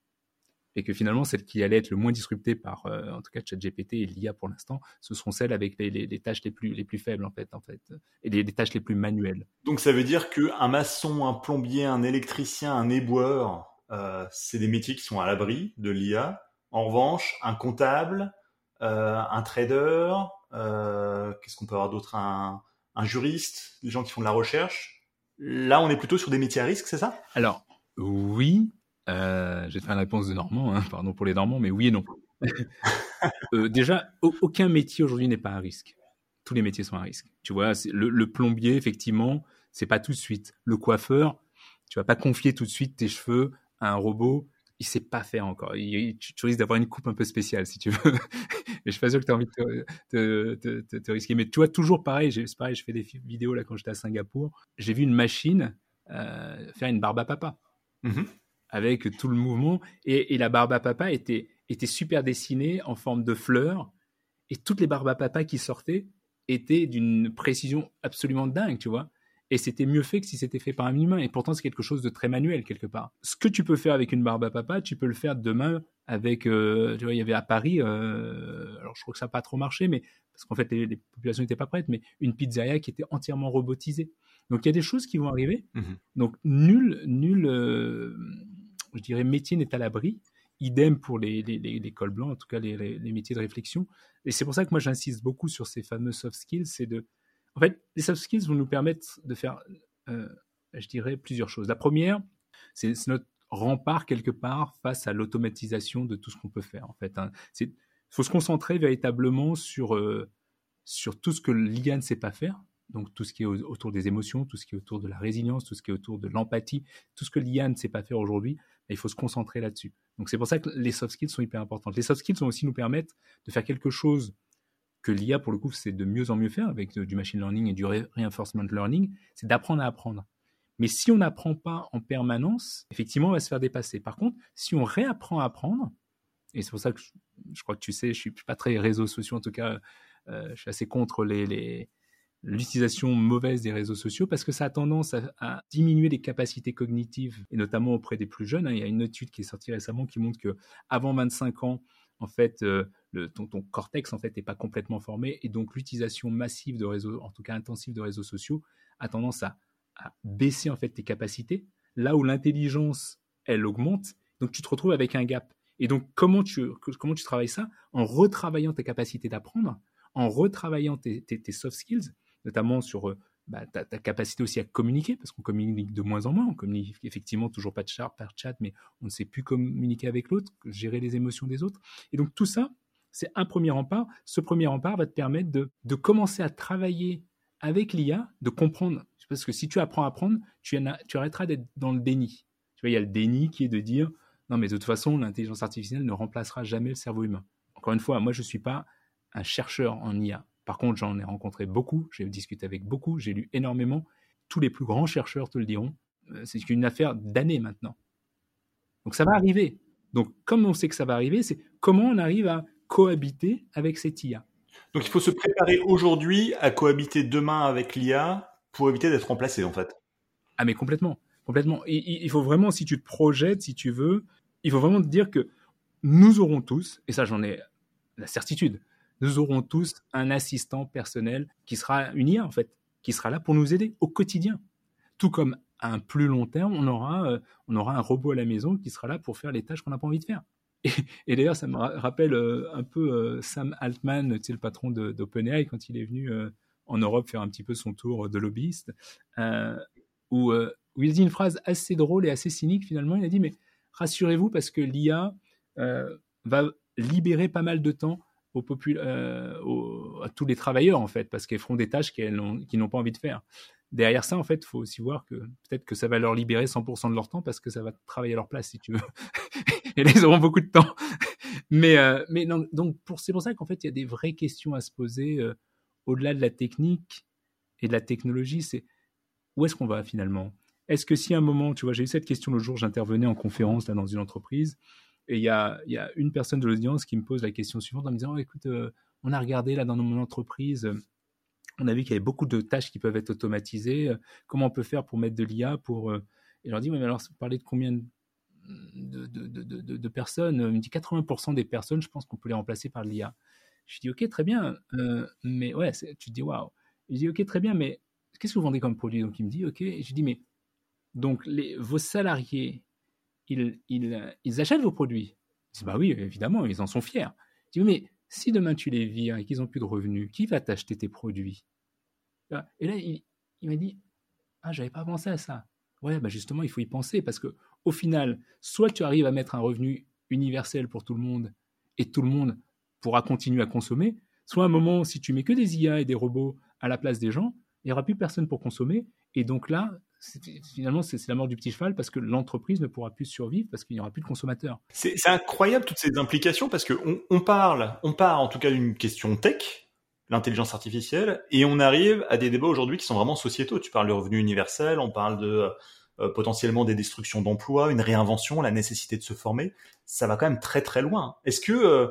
Et que finalement, celles qui allaient être le moins disruptées par, euh, en tout cas, ChatGPT et l'IA pour l'instant, ce seront celles avec les, tâches les plus, les plus faibles, en fait, en fait et les, tâches les plus manuelles. Donc, ça veut dire qu'un maçon, un plombier, un électricien, un éboueur, c'est des métiers qui sont à l'abri de l'IA. En revanche, un comptable, euh, un trader, euh, qu'est-ce qu'on peut avoir d'autre? Un, juriste, des gens qui font de la recherche. Là, on est plutôt sur des métiers à risque, c'est ça? Alors, oui. Euh, te faire la réponse de Normand, hein, pardon pour les Normands, mais oui et non. déjà, aucun métier aujourd'hui n'est pas à risque. Tous les métiers sont à risque. Tu vois, le, le, plombier, effectivement, c'est pas tout de suite. Le coiffeur, tu vas pas confier tout de suite tes cheveux à un robot il sait pas faire encore. tu, risques d'avoir une coupe un peu spéciale si tu veux. mais je suis pas sûr que tu as envie de te, risquer. Mais tu vois, toujours pareil, c'est pareil, je fais des vidéos là quand j'étais à Singapour. J'ai vu une machine euh, faire une barbe à papa. Mmh avec tout le mouvement. Et, la barbe à papa était, était super dessinée en forme de fleurs. Et toutes les barbes à papa qui sortaient étaient d'une précision absolument dingue, tu vois et c'était mieux fait que si c'était fait par un humain. Et pourtant, c'est quelque chose de très manuel quelque part. Ce que tu peux faire avec une barbe à papa, tu peux le faire demain avec. Euh, tu vois, il y avait à Paris, euh, alors je crois que ça n'a pas trop marché, mais parce qu'en fait, les, populations n'étaient pas prêtes, mais une pizzeria qui était entièrement robotisée. Donc il y a des choses qui vont arriver. Mmh Donc nul, nul, euh, je dirais, métier n'est à l'abri. Idem pour les, les, les, cols blancs, en tout cas les, les métiers de réflexion. Et c'est pour ça que moi j'insiste beaucoup sur ces fameux soft skills, c'est de en fait, les soft skills vont nous permettre de faire, euh, je dirais, plusieurs choses. La première, c'est notre rempart quelque part face à l'automatisation de tout ce qu'on peut faire. En fait, il hein. faut se concentrer véritablement sur euh, sur tout ce que l'IA ne sait pas faire. Donc tout ce qui est autour des émotions, tout ce qui est autour de la résilience, tout ce qui est autour de l'empathie, tout ce que l'IA ne sait pas faire aujourd'hui, il faut se concentrer là-dessus. Donc c'est pour ça que les soft skills sont hyper importantes. Les soft skills vont aussi nous permettre de faire quelque chose que l'IA, pour le coup, c'est de mieux en mieux faire avec du machine learning et du reinforcement learning, c'est d'apprendre à apprendre. Mais si on n'apprend pas en permanence, effectivement, on va se faire dépasser. Par contre, si on réapprend à apprendre, et c'est pour ça que je, crois que tu sais, je suis pas très réseaux sociaux, en tout cas, euh, je suis assez contre les, l'utilisation mauvaise des réseaux sociaux parce que ça a tendance à, diminuer les capacités cognitives et notamment auprès des plus jeunes. Hein. Il y a une étude qui est sortie récemment qui montre que avant 25 ans, en fait, euh, le, ton, cortex en fait n'est pas complètement formé et donc l'utilisation massive de réseaux, en tout cas intensive de réseaux sociaux, a tendance à, baisser en fait tes capacités. Là où l'intelligence elle augmente, donc tu te retrouves avec un gap. Et donc comment tu comment tu travailles ça? En retravaillant tes capacités d'apprendre, en retravaillant tes, soft skills, notamment sur euh, bah, ta, capacité aussi à communiquer, parce qu'on communique de moins en moins, on communique effectivement toujours pas de chat, par chat, mais on ne sait plus communiquer avec l'autre, gérer les émotions des autres. Et donc tout ça, c'est un premier rempart. Ce premier rempart va te permettre de, de commencer à travailler avec l'IA, de comprendre, parce que si tu apprends à apprendre, tu, arrêteras d'être dans le déni. Tu vois, il y a le déni qui est de dire, non mais de toute façon, l'intelligence artificielle ne remplacera jamais le cerveau humain. Encore une fois, moi je ne suis pas un chercheur en IA. Par contre, j'en ai rencontré beaucoup, j'ai discuté avec beaucoup, j'ai lu énormément. Tous les plus grands chercheurs te le diront. Euh, c'est une affaire d'années maintenant. Donc ça va arriver. Donc comme on sait que ça va arriver, c'est comment on arrive à cohabiter avec cette IA. Donc il faut se préparer aujourd'hui à cohabiter demain avec l'IA pour éviter d'être remplacé en fait. Ah mais complètement, complètement. il faut vraiment, si tu te projettes, si tu veux, il faut vraiment te dire que nous aurons tous, et ça j'en ai la certitude, nous aurons tous un assistant personnel qui sera une IA en fait, qui sera là pour nous aider au quotidien. Tout comme à un plus long terme, on aura, euh, on aura un robot à la maison qui sera là pour faire les tâches qu'on n'a pas envie de faire. Et, d'ailleurs, ça me rappelle euh, un peu euh, Sam Altman, le patron d'OpenAI, quand il est venu en Europe faire un petit peu son tour de lobbyiste, où, où il dit une phrase assez drôle et assez cynique finalement. Il a dit, mais rassurez-vous parce que l'IA va libérer pas mal de temps euh, à tous les travailleurs, en fait, parce qu'elles feront des tâches qu'ils n'ont pas envie de faire. Derrière ça, en fait, faut aussi voir que peut-être que ça va leur libérer 100% de leur temps parce que ça va travailler à leur place, si tu veux. Et là, ils auront beaucoup de temps. mais euh, mais donc, c'est pour ça qu'en fait, il y a des vraies questions à se poser euh, au-delà de la technique et de la technologie. C'est où est-ce qu'on va finalement? Est-ce que si à un moment, tu vois, j'ai eu cette question le jour, j'intervenais en conférence là, dans une entreprise et il y a, une personne de l'audience qui me pose la question suivante en me disant oh, écoute, euh, on a regardé là dans mon entreprise, on a vu qu'il y avait beaucoup de tâches qui peuvent être automatisées. Comment on peut faire pour mettre de l'IA pour Et je leur dis mais alors, vous parlez de combien de, de, personnes Il me dit 80% des personnes, je pense qu'on peut les remplacer par l'IA. Je dis ok, très bien, mais ouais, tu te dis waouh. Je dis ok, très bien, mais qu'est-ce que vous vendez comme produit? Donc il me dit ok. Je dis mais donc vos salariés ils, achètent vos produits? Je dis, bah oui, évidemment, ils en sont fiers. Je dis, mais si demain tu les vires et qu'ils n'ont plus de revenus, qui va t'acheter tes produits? Et là, il, m'a dit, ah, j'avais pas pensé à ça. Ouais, bah justement, il faut y penser parce que au final, soit tu arrives à mettre un revenu universel pour tout le monde et tout le monde pourra continuer à consommer, soit à un moment, si tu mets que des IA et des robots à la place des gens, il n'y aura plus personne pour consommer et donc là, finalement, c'est la mort du petit cheval parce que l'entreprise ne pourra plus survivre parce qu'il n'y aura plus de consommateurs. C'est incroyable toutes ces implications parce qu'on on parle, on part en tout cas d'une question tech, l'intelligence artificielle, et on arrive à des débats aujourd'hui qui sont vraiment sociétaux. Tu parles de revenu universel, on parle de euh, potentiellement des destructions d'emplois, une réinvention, la nécessité de se former. Ça va quand même très très loin. Est-ce que euh,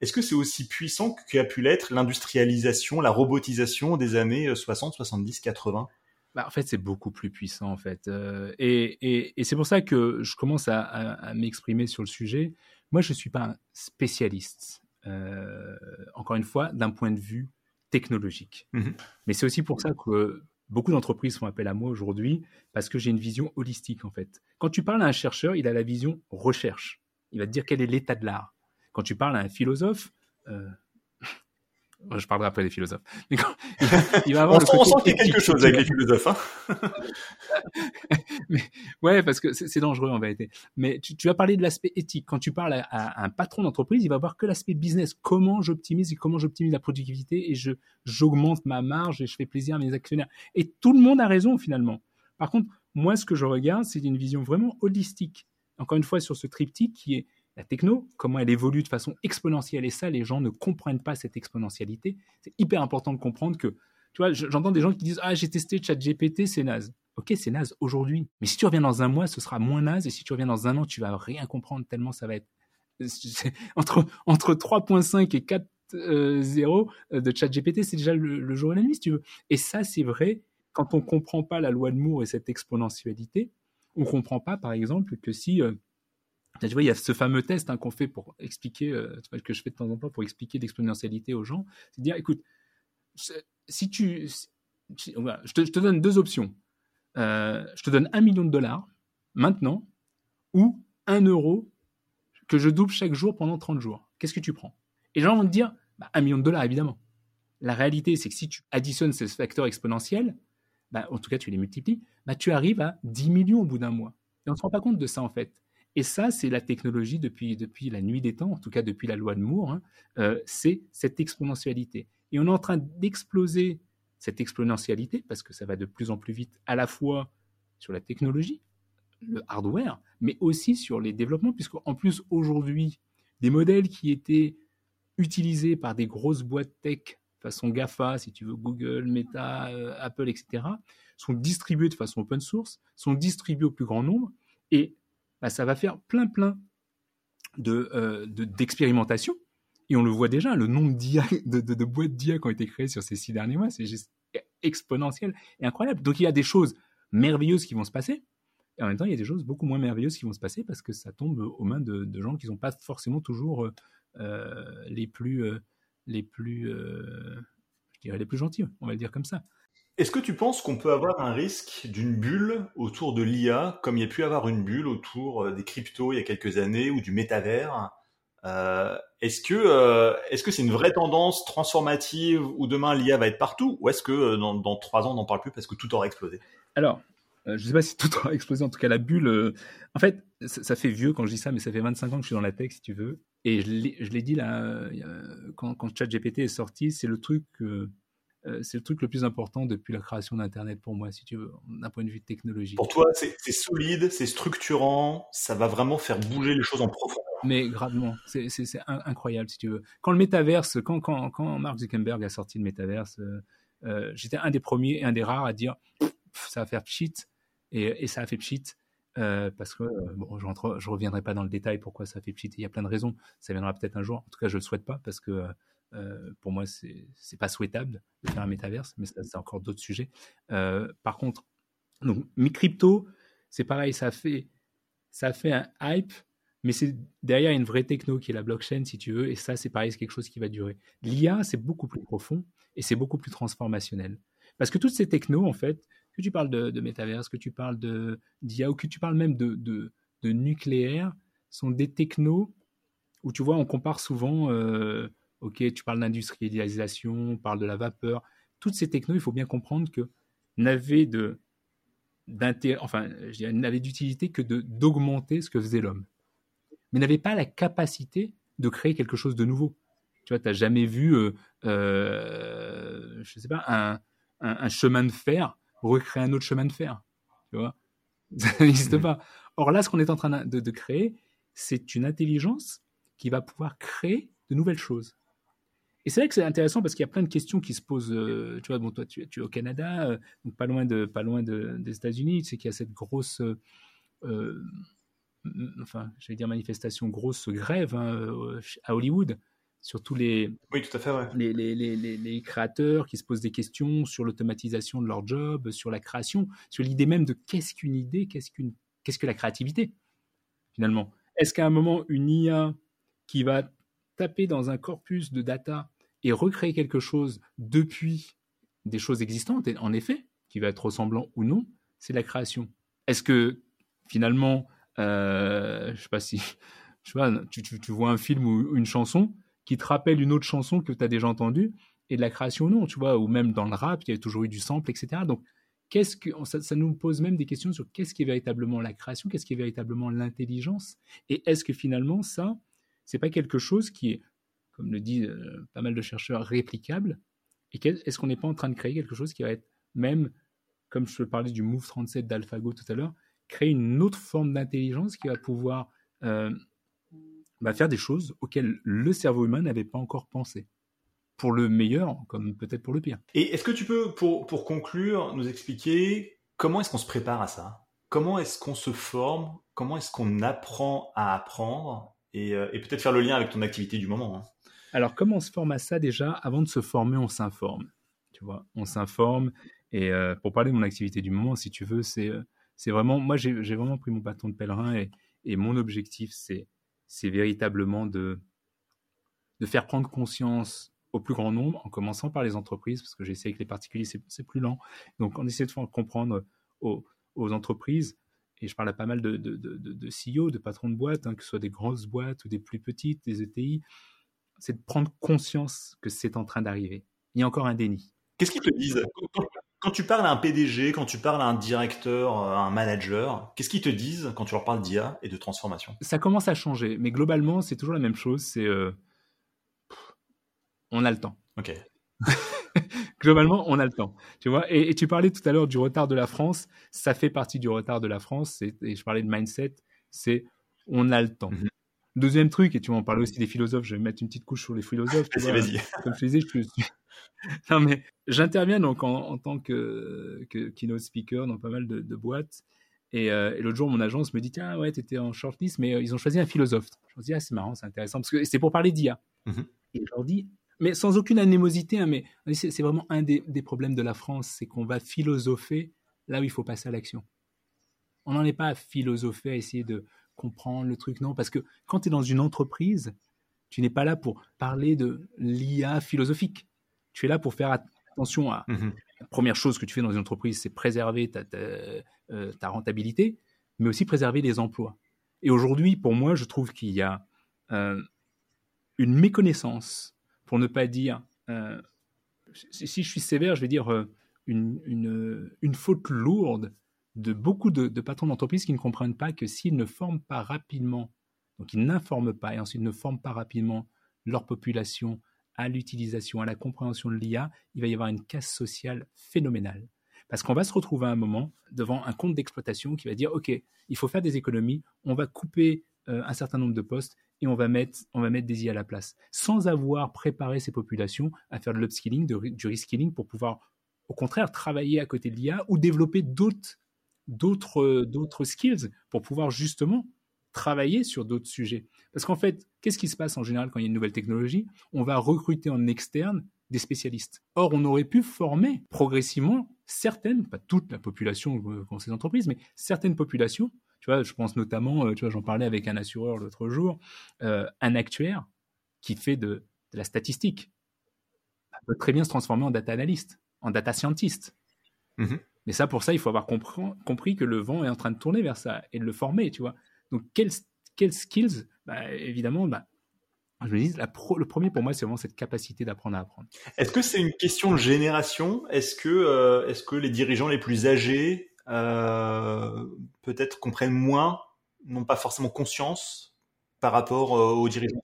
est-ce que c'est aussi puissant qu'a pu l'être l'industrialisation, la robotisation des années 60, 70, 80 bah, en fait, c'est beaucoup plus puissant, en fait. Euh, et, c'est pour ça que je commence à, m'exprimer sur le sujet. Moi, je ne suis pas un spécialiste, euh, encore une fois, d'un point de vue technologique. Mmh Mais c'est aussi pour ça que beaucoup d'entreprises font appel à moi aujourd'hui, parce que j'ai une vision holistique, en fait. Quand tu parles à un chercheur, il a la vision recherche. Il va te dire quel est l'état de l'art. Quand tu parles à un philosophe, euh, je parlerai après des philosophes. Mais il va avoir on, sent qu'il y a quelque chose avec les philosophes. Hein mais, ouais, parce que c'est dangereux en vérité. Mais tu, tu vas parler de l'aspect éthique. Quand tu parles à, un patron d'entreprise, il va voir que l'aspect business. Comment j'optimise et comment j'optimise la productivité et je j'augmente ma marge et je fais plaisir à mes actionnaires. Et tout le monde a raison finalement. Par contre, moi, ce que je regarde, c'est une vision vraiment holistique. Encore une fois, sur ce triptyque qui est la techno, comment elle évolue de façon exponentielle. Et ça, les gens ne comprennent pas cette exponentialité. C'est hyper important de comprendre que, tu vois, j'entends des gens qui disent Ah, j'ai testé ChatGPT, c'est naze. Ok, c'est naze aujourd'hui. Mais si tu reviens dans un mois, ce sera moins naze. Et si tu reviens dans un an, tu vas rien comprendre tellement ça va être. Entre, entre 3.5 et 4.0 euh, euh, de ChatGPT, c'est déjà le, jour et la nuit, si tu veux. Et ça, c'est vrai quand on ne comprend pas la loi de Moore et cette exponentialité. On ne comprend pas, par exemple, que si. Euh, tu vois, il y a ce fameux test hein, qu'on fait pour expliquer, euh, que je fais de temps en temps pour expliquer l'exponentialité aux gens. C'est de dire, écoute, si tu, je, te, donne deux options. Euh, je te donne un million de dollars maintenant ou un euro que je double chaque jour pendant 30 jours. Qu'est-ce que tu prends? Et les gens vont te dire, bah, un million de dollars évidemment. La réalité, c'est que si tu additionnes ces facteurs exponentiels, bah, en tout cas tu les multiplies, bah, tu arrives à 10 millions au bout d'un mois. Et on ne se rend pas compte de ça en fait. Et ça, c'est la technologie depuis, depuis la nuit des temps, en tout cas depuis la loi de Moore, hein, euh, c'est cette exponentialité. Et on est en train d'exploser cette exponentialité parce que ça va de plus en plus vite à la fois sur la technologie, le hardware, mais aussi sur les développements, puisqu'en plus aujourd'hui, des modèles qui étaient utilisés par des grosses boîtes tech façon GAFA, si tu veux, Google, Meta, euh, Apple, etc., sont distribués de façon open source, sont distribués au plus grand nombre, et bah, ça va faire plein plein euh, de d'expérimentation. et on le voit déjà, le nombre de, boîtes d'IA qui ont été créées sur ces six derniers mois, c'est exponentiel et incroyable. Donc il y a des choses merveilleuses qui vont se passer, et en même temps il y a des choses beaucoup moins merveilleuses qui vont se passer parce que ça tombe aux mains de, gens qui ne sont pas forcément toujours euh, les plus, euh, les plus, je dirais les plus gentils, on va le dire comme ça. Est-ce que tu penses qu'on peut avoir un risque d'une bulle autour de l'IA, comme il y a pu avoir une bulle autour euh, des cryptos il y a quelques années ou du métavers euh, Est-ce que euh, est-ce que c'est une vraie tendance transformative où demain l'IA va être partout, ou est-ce que dans, trois ans on n'en parle plus parce que tout aura explosé? Alors, je ne sais pas si tout aura explosé. En tout cas, la bulle. En fait, ça, fait vieux quand je dis ça, mais ça fait 25 ans que je suis dans la tech, si tu veux. Et je l'ai dit là, quand, quand ChatGPT est sorti, c'est le truc. Euh, c'est le truc le plus important depuis la création d'Internet pour moi, si tu veux, d'un point de vue technologique. Pour toi, c'est solide, c'est structurant, ça va vraiment faire bouger les choses en profondeur. Mais gravement, c'est incroyable, si tu veux. Quand le métaverse, quand, quand, quand Mark Zuckerberg a sorti le métaverse, euh, euh, j'étais un des premiers et un des rares à dire ça va faire pchit, et, et ça a fait pchit. parce que bon, je ne reviendrai pas dans le détail pourquoi ça fait pchit. Il y a plein de raisons. Ça viendra peut-être un jour. En tout cas, je le souhaite pas parce que euh, pour moi, c'est n'est pas souhaitable de faire un métaverse, mais c'est encore d'autres sujets. Euh, par contre, donc, mes crypto, c'est pareil, ça fait, ça fait un hype, mais c'est derrière une vraie techno qui est la blockchain, si tu veux, et ça, c'est pareil, c'est quelque chose qui va durer. L'IA, c'est beaucoup plus profond et c'est beaucoup plus transformationnel. Parce que toutes ces technos, en fait, que tu parles de, de métaverse, que tu parles d'IA ou que tu parles même de, de, de, nucléaire, sont des technos où tu vois, on compare souvent. Euh, Ok, tu parles d'industrialisation, on parle de la vapeur. Toutes ces technos, il faut bien comprendre que n'avaient de enfin, n'avaient d'utilité que de d'augmenter ce que faisait l'homme, mais n'avaient pas la capacité de créer quelque chose de nouveau. Tu vois, tu n'as jamais vu, euh, euh, je sais pas, un, un, chemin de fer recréer un autre chemin de fer. Tu vois? Ça n'existe mmh. pas. Or là, ce qu'on est en train de, créer, c'est une intelligence qui va pouvoir créer de nouvelles choses. Et c'est vrai que c'est intéressant parce qu'il y a plein de questions qui se posent. Euh, tu vois, bon, toi, tu, es au Canada, euh, donc pas loin de, pas loin des États-Unis. Tu sais qu'il y a cette grosse, euh, enfin, j'allais dire manifestation, grosse grève hein, à Hollywood sur tous les, oui, tout à fait, les, les, les, les, créateurs qui se posent des questions sur l'automatisation de leur job, sur la création, sur l'idée même de qu'est-ce qu'une idée, qu'est-ce qu'une qu'est-ce que la créativité finalement. Est-ce qu'à un moment une IA qui va taper dans un corpus de data et recréer quelque chose depuis des choses existantes, en effet, qui va être ressemblant ou non, c'est la création. Est-ce que finalement, euh, je sais pas si, je tu, tu, vois un film ou une chanson, qui te rappelle une autre chanson que tu as déjà entendue, et de la création non, tu vois, ou même dans le rap, il y a toujours eu du sample, etc. Donc, qu'est-ce que ça, nous pose même des questions sur qu'est-ce qui est véritablement la création, qu'est-ce qui est véritablement l'intelligence, et est-ce que finalement ça, c'est pas quelque chose qui est, comme le disent euh, pas mal de chercheurs, réplicable, et est-ce qu'on n'est pas en train de créer quelque chose qui va être même, comme je parlais du Move 37 d'AlphaGo tout à l'heure, créer une autre forme d'intelligence qui va pouvoir euh, va faire des choses auxquelles le cerveau humain n'avait pas encore pensé? Pour le meilleur, comme peut-être pour le pire. Et est-ce que tu peux, pour, pour conclure, nous expliquer comment est-ce qu'on se prépare à ça? Comment est-ce qu'on se forme? Comment est-ce qu'on apprend à apprendre? Et, euh, peut-être faire le lien avec ton activité du moment. Hein. Alors, comment on se forme à ça déjà Avant de se former, on s'informe. Tu vois, on s'informe. Et euh, pour parler de mon activité du moment, si tu veux, c'est euh, vraiment, moi j'ai vraiment pris mon bâton de pèlerin et, mon objectif, c'est véritablement de, faire prendre conscience au plus grand nombre, en commençant par les entreprises, parce que j'essaie que les particuliers, c'est plus lent. Donc, on essaie de faire comprendre aux, entreprises, et je parle à pas mal de, de, de, de CEO, de patrons de boîtes, hein, que ce soit des grosses boîtes ou des plus petites, des ETI, c'est de prendre conscience que c'est en train d'arriver. Il y a encore un déni. Qu'est-ce qu'ils te disent? Quand tu parles à un PDG, quand tu parles à un directeur, à un manager, qu'est-ce qu'ils te disent quand tu leur parles d'IA et de transformation? Ça commence à changer, mais globalement, c'est toujours la même chose. C'est euh, on a le temps. Ok. globalement, on a le temps. Tu vois? Et, tu parlais tout à l'heure du retard de la France. Ça fait partie du retard de la France. Et, je parlais de mindset. C'est on a le temps. Mhm. Deuxième truc, et tu m'en parlais aussi des philosophes. Je vais mettre une petite couche sur les philosophes. Vas-y, vas-y. Comme je te disais, je suis non, mais j'interviens donc en, tant que, keynote speaker dans pas mal de, boîtes. Euh, et, l'autre jour, mon agence me dit Tiens, ouais, t'étais en shortlist, mais euh, ils ont choisi un philosophe. Je me dis Ah, c'est marrant, c'est intéressant, parce que c'est pour parler d'IA. Mhm. Et je leur dis Mais sans aucune animosité, hein, mais c'est vraiment un des, problèmes de la France, c'est qu'on va philosopher là où il faut passer à l'action. On n'en est pas à philosopher, à essayer de comprendre le truc, non, parce que quand tu es dans une entreprise, tu n'es pas là pour parler de l'IA philosophique tu es là pour faire attention à. Mmh la première chose que tu fais dans une entreprise, c'est préserver ta, euh, rentabilité, mais aussi préserver les emplois. Et aujourd'hui, pour moi, je trouve qu'il y a euh, une méconnaissance, pour ne pas dire, euh, si je suis sévère, je vais dire une, une, faute lourde de beaucoup de, patrons d'entreprise qui ne comprennent pas que s'ils ne forment pas rapidement, donc ils n'informent pas et ensuite ne forment pas rapidement leur population à l'utilisation, à la compréhension de l'IA, il va y avoir une casse sociale phénoménale. Parce qu'on va se retrouver à un moment devant un compte d'exploitation qui va dire, OK, il faut faire des économies, on va couper euh, un certain nombre de postes et on va, mettre, on va mettre des IA à la place, sans avoir préparé ces populations à faire de l'upskilling, du reskilling pour pouvoir, au contraire, travailler à côté de l'IA ou développer d'autres, d'autres, d'autres skills pour pouvoir justement travailler sur d'autres sujets. Parce qu'en fait, qu'est-ce qui se passe en général quand il y a une nouvelle technologie? On va recruter en externe des spécialistes. Or, on aurait pu former progressivement certaines, pas toute la population euh, dans ces entreprises, mais certaines populations. Tu vois, je pense notamment, euh, tu vois, j'en parlais avec un assureur l'autre jour, euh, un actuaire qui fait de, la statistique peut très bien se transformer en data analyst, en data scientist. Mm-hmm. Mais ça, pour ça, il faut avoir compris que le vent est en train de tourner vers ça et de le former, tu vois. Donc, quels, skills? Bah, Évidemment, bah, je me dis, le premier pour moi, c'est vraiment cette capacité d'apprendre à apprendre. Est-ce que c'est une question de génération? Est-ce que, euh, est que les dirigeants les plus âgés, euh, peut-être comprennent moins, n'ont pas forcément conscience par rapport euh, aux dirigeants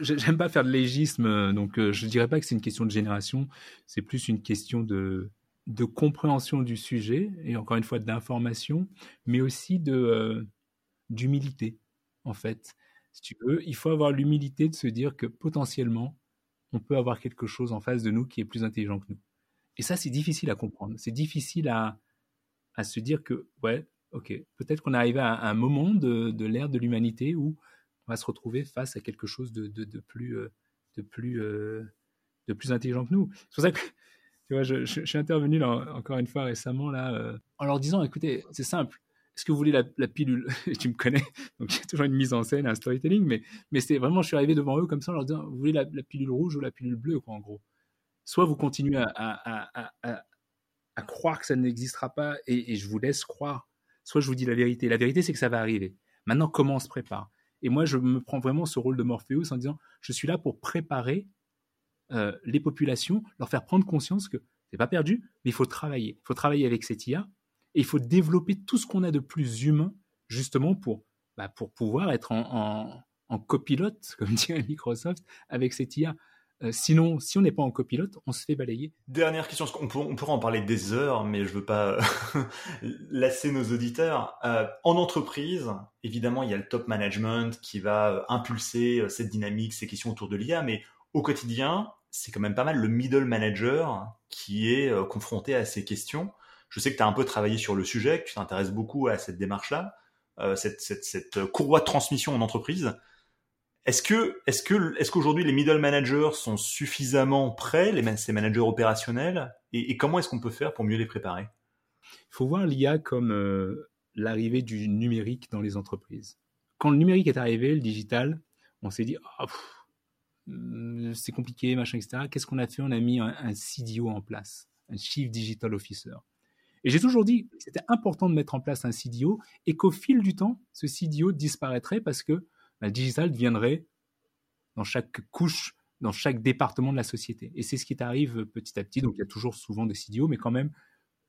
J'aime pas faire de légisme, donc je dirais pas que c'est une question de génération, c'est plus une question de, de compréhension du sujet, et encore une fois d'information, mais aussi de euh, d'humilité, en fait. Si tu veux, il faut avoir l'humilité de se dire que potentiellement, on peut avoir quelque chose en face de nous qui est plus intelligent que nous. Et ça, c'est difficile à comprendre. C'est difficile à, à se dire que, ouais, ok, peut-être qu'on est arrivé à un moment de, l'ère de l'humanité où on va se retrouver face à quelque chose de, de, de plus, de plus, euh, de plus intelligent que nous. C'est pour ça que je, suis intervenu encore une fois récemment là, euh, en leur disant, écoutez, c'est simple. Est-ce que vous voulez la, pilule? Tu me connais, donc il y a toujours une mise en scène, un storytelling, mais, mais c'est vraiment, je suis arrivé devant eux comme ça en leur disant, vous voulez la, pilule rouge ou la pilule bleue, quoi, en gros? Soit vous continuez à, croire que ça n'existera pas et, je vous laisse croire, soit je vous dis la vérité. La vérité, c'est que ça va arriver. Maintenant, comment on se prépare? Et moi, je me prends vraiment ce rôle de Morpheus en disant, je suis là pour préparer euh, les populations, leur faire prendre conscience que c'est pas perdu, mais il faut travailler. Il faut travailler avec cette IA et il faut développer tout ce qu'on a de plus humain justement pour, bah, pour pouvoir être en, copilote, comme dirait Microsoft, avec cette IA. Euh, sinon, si on n'est pas en copilote, on se fait balayer. Dernière question, on, pourrait en parler des heures, mais je veux pas lasser nos auditeurs. Euh, en entreprise, évidemment, il y a le top management qui va impulser cette dynamique, ces questions autour de l'IA, mais au quotidien, c'est quand même pas mal le middle manager qui est euh, confronté à ces questions. Je sais que tu as un peu travaillé sur le sujet, que tu t'intéresses beaucoup à cette démarche-là, euh, cette, courroie de transmission en entreprise. Est-ce que, est-ce que, est-ce qu'aujourd'hui les middle managers sont suffisamment prêts, les, ces managers opérationnels, et, comment est-ce qu'on peut faire pour mieux les préparer? Il faut voir l'IA comme euh, l'arrivée du numérique dans les entreprises. Quand le numérique est arrivé, le digital, on s'est dit, oh, c'est compliqué, machin, etc. Qu'est-ce qu'on a fait? On a mis un, CDO en place, un Chief Digital Officer. Et j'ai toujours dit que c'était important de mettre en place un CDO et qu'au fil du temps, ce CDO disparaîtrait parce que bah, le digital deviendrait dans chaque couche, dans chaque département de la société. Et c'est ce qui arrive petit à petit. Donc il y a toujours souvent des CDO, mais quand même,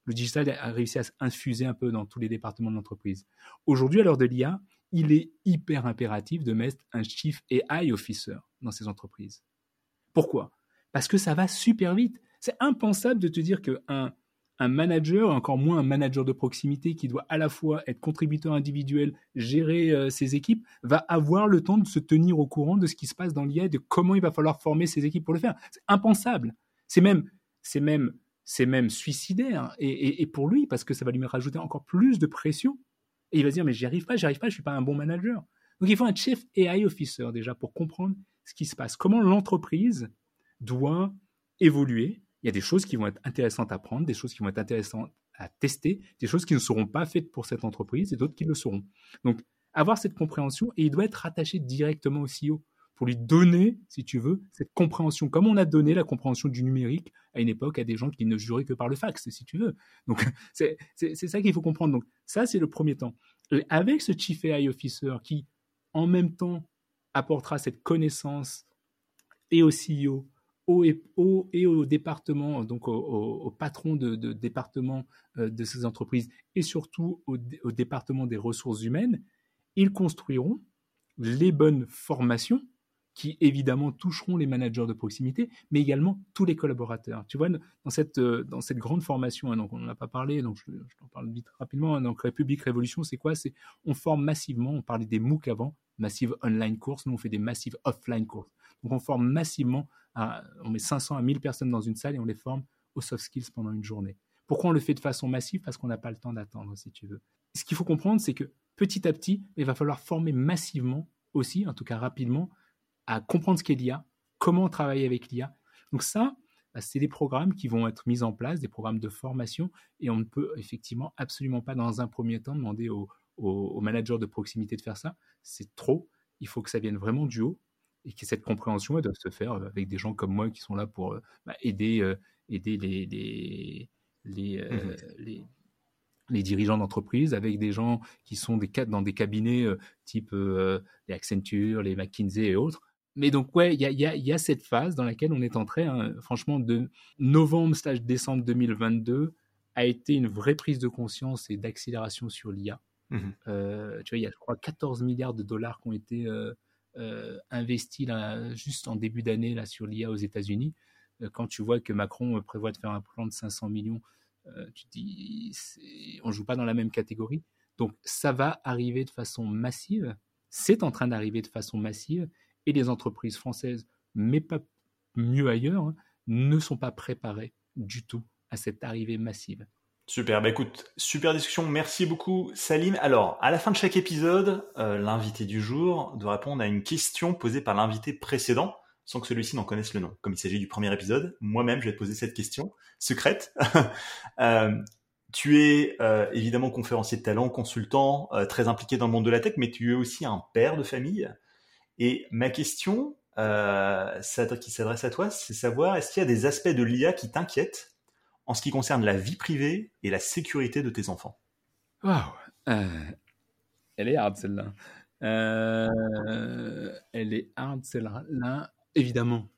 le digital a réussi à s'infuser un peu dans tous les départements de l'entreprise. Aujourd'hui, à l'heure de l'IA, il est hyper impératif de mettre un Chief AI Officer dans ces entreprises. Pourquoi? Parce que ça va super vite. C'est impensable de te dire qu'un un manager, encore moins un manager de proximité qui doit à la fois être contributeur individuel, gérer euh, ses équipes, va avoir le temps de se tenir au courant de ce qui se passe dans l'IA, de comment il va falloir former ses équipes pour le faire. C'est impensable. C'est même, c'est même, c'est suicidaire. Et, et, pour lui, parce que ça va lui rajouter encore plus de pression. Et il va se dire, mais j'y arrive pas, j'y arrive pas, je suis pas un bon manager. Donc il faut un chief AI officer déjà pour comprendre ce qui se passe, comment l'entreprise doit évoluer. Il y a des choses qui vont être intéressantes à prendre, des choses qui vont être intéressantes à tester, des choses qui ne seront pas faites pour cette entreprise et d'autres qui le seront. Donc avoir cette compréhension et il doit être rattaché directement au CEO pour lui donner, si tu veux, cette compréhension, comme on a donné la compréhension du numérique à une époque à des gens qui ne juraient que par le fax, si tu veux. Donc, c'est ça qu'il faut comprendre. Donc, ça, c'est le premier temps. Avec ce Chief AI Officer qui, en même temps, apportera cette connaissance et au CEO, au, au, et au département, donc au, patron de, département euh, de ces entreprises et surtout au, au département des ressources humaines, ils construiront les bonnes formations qui évidemment toucheront les managers de proximité, mais également tous les collaborateurs. Tu vois, dans cette, euh, cette grande formation, hein, donc on n'en a pas parlé, donc je, t'en parle vite rapidement. Hein, donc République Révolution, c'est quoi? C'est on forme massivement. On parlait des MOOC avant, massive online courses. Nous on fait des massives offline courses. Donc on forme massivement. on met 500 à 1000 personnes dans une salle et on les forme aux soft skills pendant une journée. Pourquoi on le fait de façon massive? Parce qu'on n'a pas le temps d'attendre, si tu veux. Ce qu'il faut comprendre, c'est que petit à petit, il va falloir former massivement aussi, en tout cas rapidement, à comprendre ce qu'est l'IA, comment travailler avec l'IA. Donc ça, bah, c'est des programmes qui vont être mis en place, des programmes de formation, et on ne peut effectivement absolument pas dans un premier temps demander aux, managers de proximité de faire ça. C'est trop. Il faut que ça vienne vraiment du haut et que cette compréhension doit se faire avec des gens comme moi qui sont là pour euh, bah, aider, euh, aider les, les, les, euh, mmh les les dirigeants d'entreprise, avec des gens qui sont des, dans des cabinets type les Accenture, les McKinsey et autres, mais donc, ouais, il y a, cette phase dans laquelle on est entré, hein, franchement, de novembre slash décembre 2022 a été une vraie prise de conscience et d'accélération sur l'IA. Mmh euh, tu vois, il y a, je crois, 14 milliards de dollars qui ont été euh, euh, investis là, juste en début d'année là, sur l'IA aux États-Unis. quand tu vois que Macron prévoit de faire un plan de 500 millions tu te dis, on joue pas dans la même catégorie. Donc ça va arriver de façon massive, c'est en train d'arriver de façon massive, et les entreprises françaises, mais pas mieux ailleurs, hein, ne sont pas préparées du tout à cette arrivée massive. Super, bah écoute, super discussion, merci beaucoup Salim. Alors, à la fin de chaque épisode, euh, l'invité du jour doit répondre à une question posée par l'invité précédent, sans que celui-ci n'en connaisse le nom. Comme il s'agit du premier épisode, moi-même je vais te poser cette question, secrète. euh, tu es euh, évidemment conférencier de talent, consultant, très impliqué dans le monde de la tech, mais tu es aussi un père de famille. Et ma question euh, qui s'adresse à toi, c'est savoir est-ce qu'il y a des aspects de l'IA qui t'inquiètent en ce qui concerne la vie privée et la sécurité de tes enfants? Waouh Elle est hard celle-là. elle est hard celle-là. Évidemment,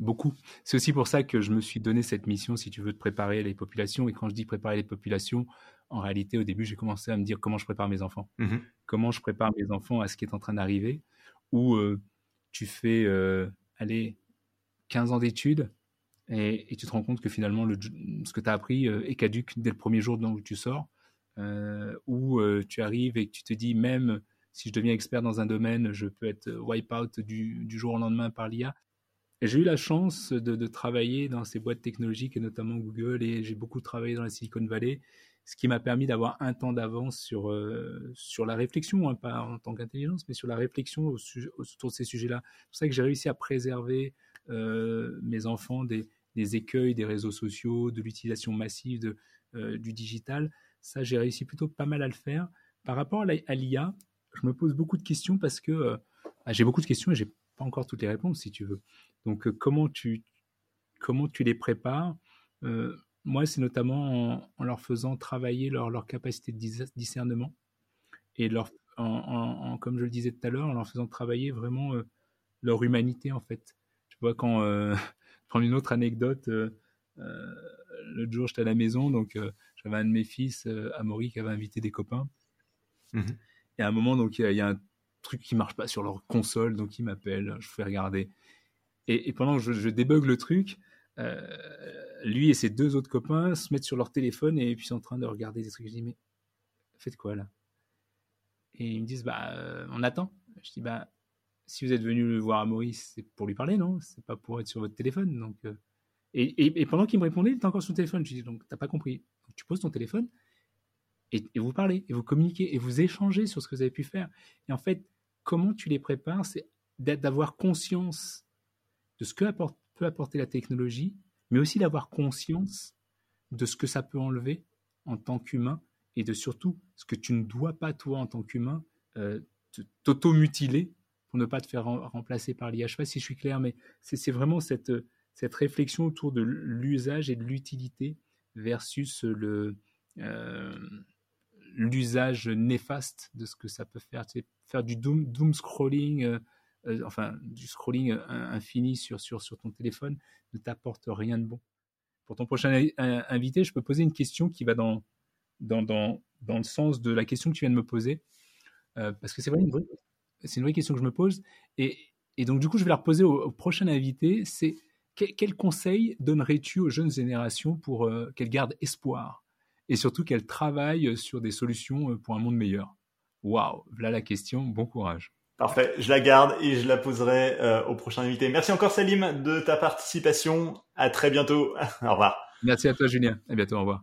Beaucoup. C'est aussi pour ça que je me suis donné cette mission, si tu veux, de préparer les populations. Et quand je dis préparer les populations, en réalité, au début, j'ai commencé à me dire comment je prépare mes enfants. Mmh comment je prépare mes enfants à ce qui est en train d'arriver. Où euh, tu fais, euh, allez, 15 ans d'études et, tu te rends compte que finalement, le, ce que tu as appris euh, est caduque dès le premier jour où tu sors. où tu arrives et tu te dis, même si je deviens expert dans un domaine, je peux être wipe out du, du jour au lendemain par l'IA. J'ai eu la chance de, travailler dans ces boîtes technologiques et notamment Google et j'ai beaucoup travaillé dans la Silicon Valley, ce qui m'a permis d'avoir un temps d'avance sur, euh, sur la réflexion, hein, pas en tant qu'intelligence, mais sur la réflexion autour de ces sujets-là. C'est pour ça que j'ai réussi à préserver euh, mes enfants des, des, écueils des réseaux sociaux, de l'utilisation massive de, euh, du digital. Ça, j'ai réussi plutôt pas mal à le faire. Par rapport à l'IA, je me pose beaucoup de questions parce que ah, j'ai beaucoup de questions et j'ai pas encore toutes les réponses, si tu veux. Donc, comment, tu, comment tu les prépares Moi, c'est notamment en, leur faisant travailler leur, leur capacité de discernement et leur, en, comme je le disais tout à l'heure, en leur faisant travailler vraiment euh, leur humanité, en fait. Tu vois, quand. prendre une autre anecdote. L'autre jour, j'étais à la maison, donc j'avais un de mes fils, Amaury, qui avait invité des copains. Mmh et à un moment, donc il y, a un truc qui marche pas sur leur console, donc ils m'appellent, je fais regarder. Et, pendant que je, je, débug le truc, euh, lui et ses deux autres copains se mettent sur leur téléphone et puis sont en train de regarder des trucs. Je dis, mais faites quoi là? Et ils me disent, bah, euh, on attend. Je dis, bah, si vous êtes venu le voir à Maurice, c'est pour lui parler, non? C'est pas pour être sur votre téléphone. Donc, euh. et, et, pendant qu'il me répondait, il était encore sur le téléphone. Je dis, donc, t'as pas compris. tu poses ton téléphone et, et, vous parlez, et vous communiquez, et vous échangez sur ce que vous avez pu faire. Et en fait, comment tu les prépares C'est d'avoir conscience de ce que peut apporter la technologie, mais aussi d'avoir conscience de ce que ça peut enlever en tant qu'humain et de surtout ce que tu ne dois pas, toi, en tant qu'humain, euh, t'auto-mutiler pour ne pas te faire remplacer par l'IA. Je sais pas si je suis clair, mais c'est vraiment cette, cette réflexion autour de l'usage et de l'utilité versus le euh, l'usage néfaste de ce que ça peut faire. C'est faire du doom, doom scrolling, euh, euh, enfin du scrolling euh, infini sur, sur, sur ton téléphone ne t'apporte rien de bon. Pour ton prochain invité, je peux poser une question qui va dans, dans, dans, dans le sens de la question que tu viens de me poser. Euh, parce que c'est vrai, c'est une vraie question que je me pose. Et, et, donc, du coup, je vais la reposer au, prochain invité. C'est quel, conseil donnerais-tu aux jeunes générations pour qu'elles gardent espoir et surtout qu'elles travaillent sur des solutions pour un monde meilleur? Waouh, voilà la question. Bon courage. Parfait, je la garde et je la poserai euh, au prochain invité. Merci encore Salim de ta participation. À très bientôt. au revoir. Merci à toi Julien. À bientôt. Au revoir.